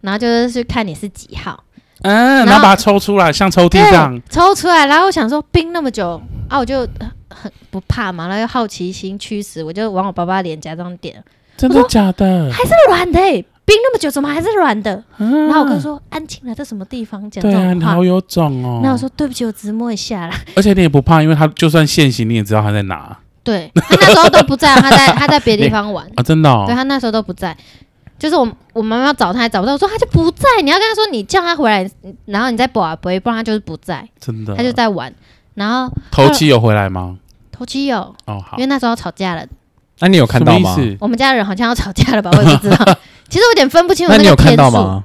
然后就是去看你是几号，嗯，然后把它抽出来，像抽屉这样。抽出来，然后我想说冰那么久啊，我就呃很不怕嘛，然后又好奇心驱使，我就往我爸爸脸颊上点，真的假的？还是软的、欸，冰那么久怎么还是软的？嗯然后我哥说安静了，这什么地方讲这对啊，种话你好？有种哦。那我说对不起，我只摸一下啦。而且你也不怕，因为他就算现行，你也知道他在哪对他那时候都不在，他在他在别的地方玩。啊，真的哦对。他那时候都不在，就是我我妈妈找他还找不到，我说他就不在，你要跟他说你叫他回来，然后你再补啊补，不然他就是不在，真的。他就在玩。然后头七有回来吗？头七有，哦，好因。为那时候吵架了，那你有看到吗？我们家人好像要吵架了吧，我也不知道。其实我有点分不清楚那你有看个天数，到吗？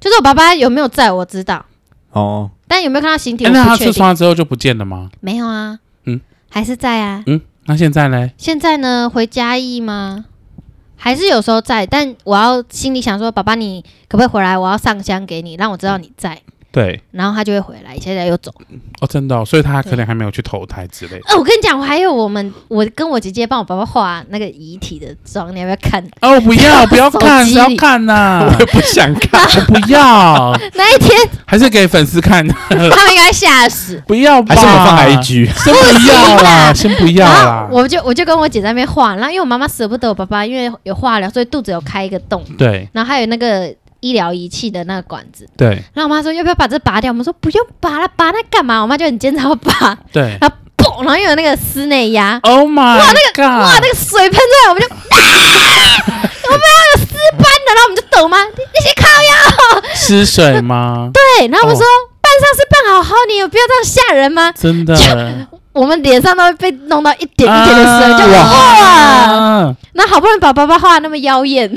就是我爸爸有没有在我知道，哦，但有没有看到形体哎那他吃我不确定。刷之后就不见了吗？没有啊，嗯，还是在啊。嗯，那现在呢？现在呢，回嘉义吗？还是有时候在，但我要心里想说，爸爸你可不可以回来？我要上香给你，让我知道你在，对，然后他就会回来。现在又走。哦，真的哦，所以他可能还没有去投胎之类的。呃，我跟你讲，我还有我们，我跟我姐姐帮我爸爸画那个遗体的妆，你要不要看？哦，不要，不要看，不要看呐！我也不想看。我不要，那一天还是给粉丝看。他们应该吓死。不要吧，还是我放 IG？先不要啦，先不要然啦。我就我就跟我姐在那边画，然后因为我妈妈舍不得我爸爸，因为有化疗，所以肚子有开一个洞，对，然后还有那个医疗仪器的那个管子。对。然后我妈说要不要把这拔掉？我们说不用拔了，拔那干嘛？我妈就很坚持要拔。对。然后嘣，然后又有那个室内压。Oh my！哇，那个哇，那个水喷出来，我们就啊！我们要有尸斑的，然后我们就抖吗？那些靠药。湿水吗？对。然后我们说。办丧事办好好，你有必要这样吓人吗？真的，我们脸上都会被弄到一点一点的水，啊、就哇！那好不容易把爸爸画那么妖艳，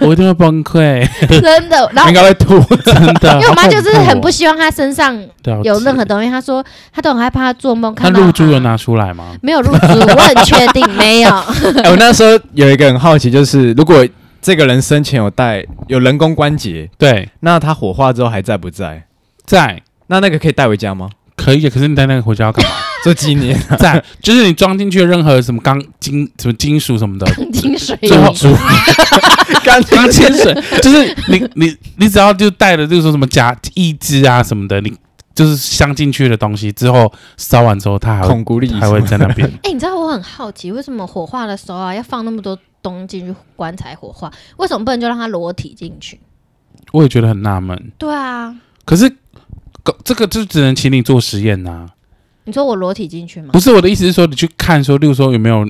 我一定会崩溃，真的。然后应该会吐，真的。因为我妈就是很不希望他身上有任何东西，她说她都很害怕她做梦看到。那露珠有拿出来吗？没有露珠，我很确定没有。哎、欸，我那时候有一个很好奇，就是如果这个人生前有带有人工关节，对，那他火化之后还在不在？在。那那个可以带回家吗？可以，可是你带那个回家要干嘛？做纪念。在，就是你装进去任何什么钢金、什么金属什么的，钢金水，最后 钢钢金水，就是你你你只要就带了，就是说什么假义肢啊什么的，你就是镶进去的东西之后烧完之后，它还孔骨力还会在那边。哎、欸，你知道我很好奇，为什么火化的时候啊要放那么多东西进去棺材火化？为什么不能就让它裸体进去？我也觉得很纳闷。对啊，可是。这个就只能请你做实验呐、啊。你说我裸体进去吗？不是，我的意思是说，你去看说，例如说有没有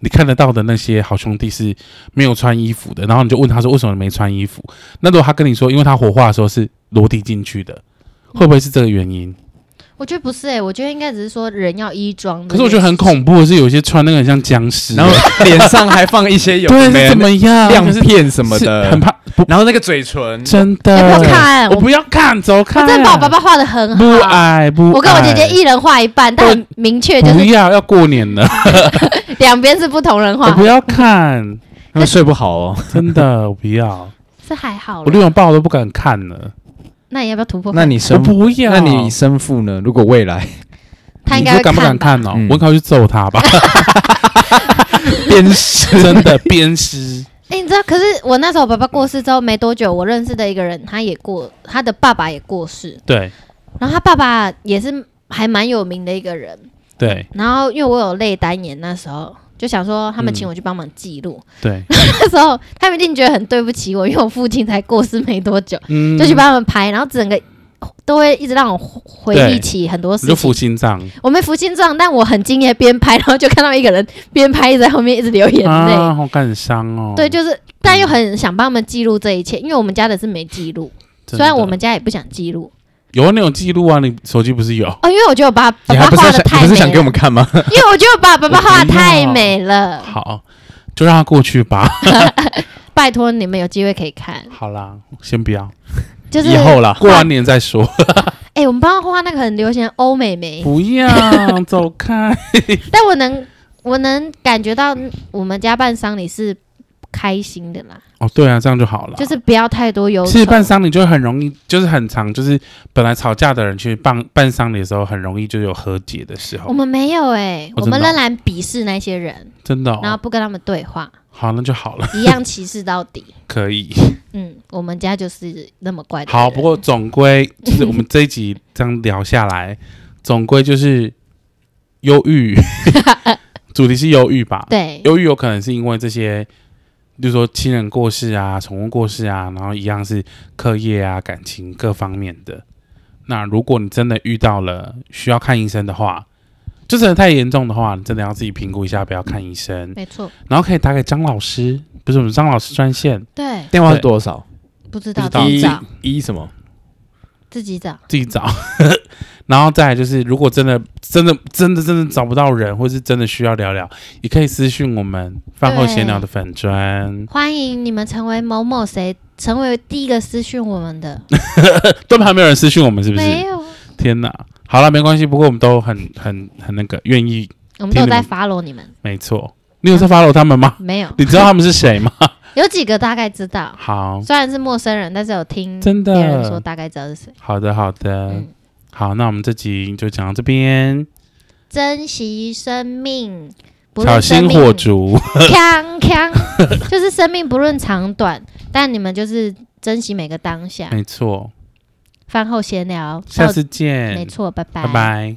你看得到的那些好兄弟是没有穿衣服的，然后你就问他说为什么没穿衣服？那如果他跟你说，因为他火化的时候是裸体进去的，会不会是这个原因？我觉得不是哎、欸，我觉得应该只是说人要衣装。可是我觉得很恐怖的是，有些穿那个很像僵尸，然后 脸上还放一些有 对是怎么样亮片什么的，很怕。然后那个嘴唇真的，不要看，我不要看，走开。我真的把我爸爸画的很好，不爱不爱。我跟我姐姐一人画一半，但很明确就是不要要过年了，两边是不同人画。我不要看，因为睡不好哦，真的我不要。是还好，我连我爸我都不敢看了。那你要不要突破？那你生不要？那你生父呢？如果未来，他应该敢不敢看哦？我应该去揍他吧。鞭尸，真的鞭尸。哎，你知道？可是我那时候我爸爸过世之后没多久，我认识的一个人，他也过，他的爸爸也过世。对。然后他爸爸也是还蛮有名的一个人。对。然后因为我有泪单眼，那时候就想说他们请我去帮忙记录。对。那时候他们一定觉得很对不起我，因为我父亲才过世没多久，就去帮他们拍，然后整个。都会一直让我回忆起很多事情。就扶心脏，我没扶心脏，但我很敬业，边拍然后就看到一个人边拍一直在后面一直流眼泪，啊，好感伤哦。对，就是，但又很想帮他们记录这一切，因为我们家的是没记录，虽然我们家也不想记录。有那种记录啊，你手机不是有？哦，因为我觉得我爸爸爸画的太美了，你不是想给我们看吗？因为我觉得我爸爸爸画的太美了。好，就让他过去吧。拜托你们有机会可以看。好啦，先不要。就是以后啦，过完年再说。哎、欸，我们帮他画那个很流行的欧美眉，不要走开。但我能，我能感觉到我们家办丧礼是开心的啦。哦，对啊，这样就好了。就是不要太多忧愁。其实办丧礼就很容易，就是很长，就是本来吵架的人去办办丧礼的时候，很容易就有和解的时候。我们没有哎、欸，哦、我们仍然鄙视那些人，真的、哦，然后不跟他们对话。好，那就好了。一样歧视到底。可以。嗯，我们家就是那么怪的。好，不过总归就是我们这一集这样聊下来，总归就是忧郁，主题是忧郁吧？对，忧郁有可能是因为这些，比如说亲人过世啊、宠物过世啊，然后一样是课业啊、感情各方面的。那如果你真的遇到了需要看医生的话，就真的太严重的话，你真的要自己评估一下，不要看医生。没错。然后可以打给张老师，不是我们张老师专线。对。电话是多少？不知道。一找一什么？自己找。自己找。然后再来就是，如果真的、真的、真的、真的找不到人，或是真的需要聊聊，也可以私讯我们饭后闲聊的粉砖。欢迎你们成为某某谁，成为第一个私讯我们的。都还没有人私讯我们，是不是？没有。天哪！好了，没关系。不过我们都很、很、很那个愿意。我们都在 follow 你们。没错，你有在 follow 他们吗？没有。你知道他们是谁吗？有几个大概知道。好，虽然是陌生人，但是有听真的别人说大概知道是谁。好的，好的。嗯、好，那我们这集就讲到这边。珍惜生命，小心火烛。锵锵，就是生命不论长短，但你们就是珍惜每个当下。没错。饭后闲聊，下次见。没错，拜拜，拜拜。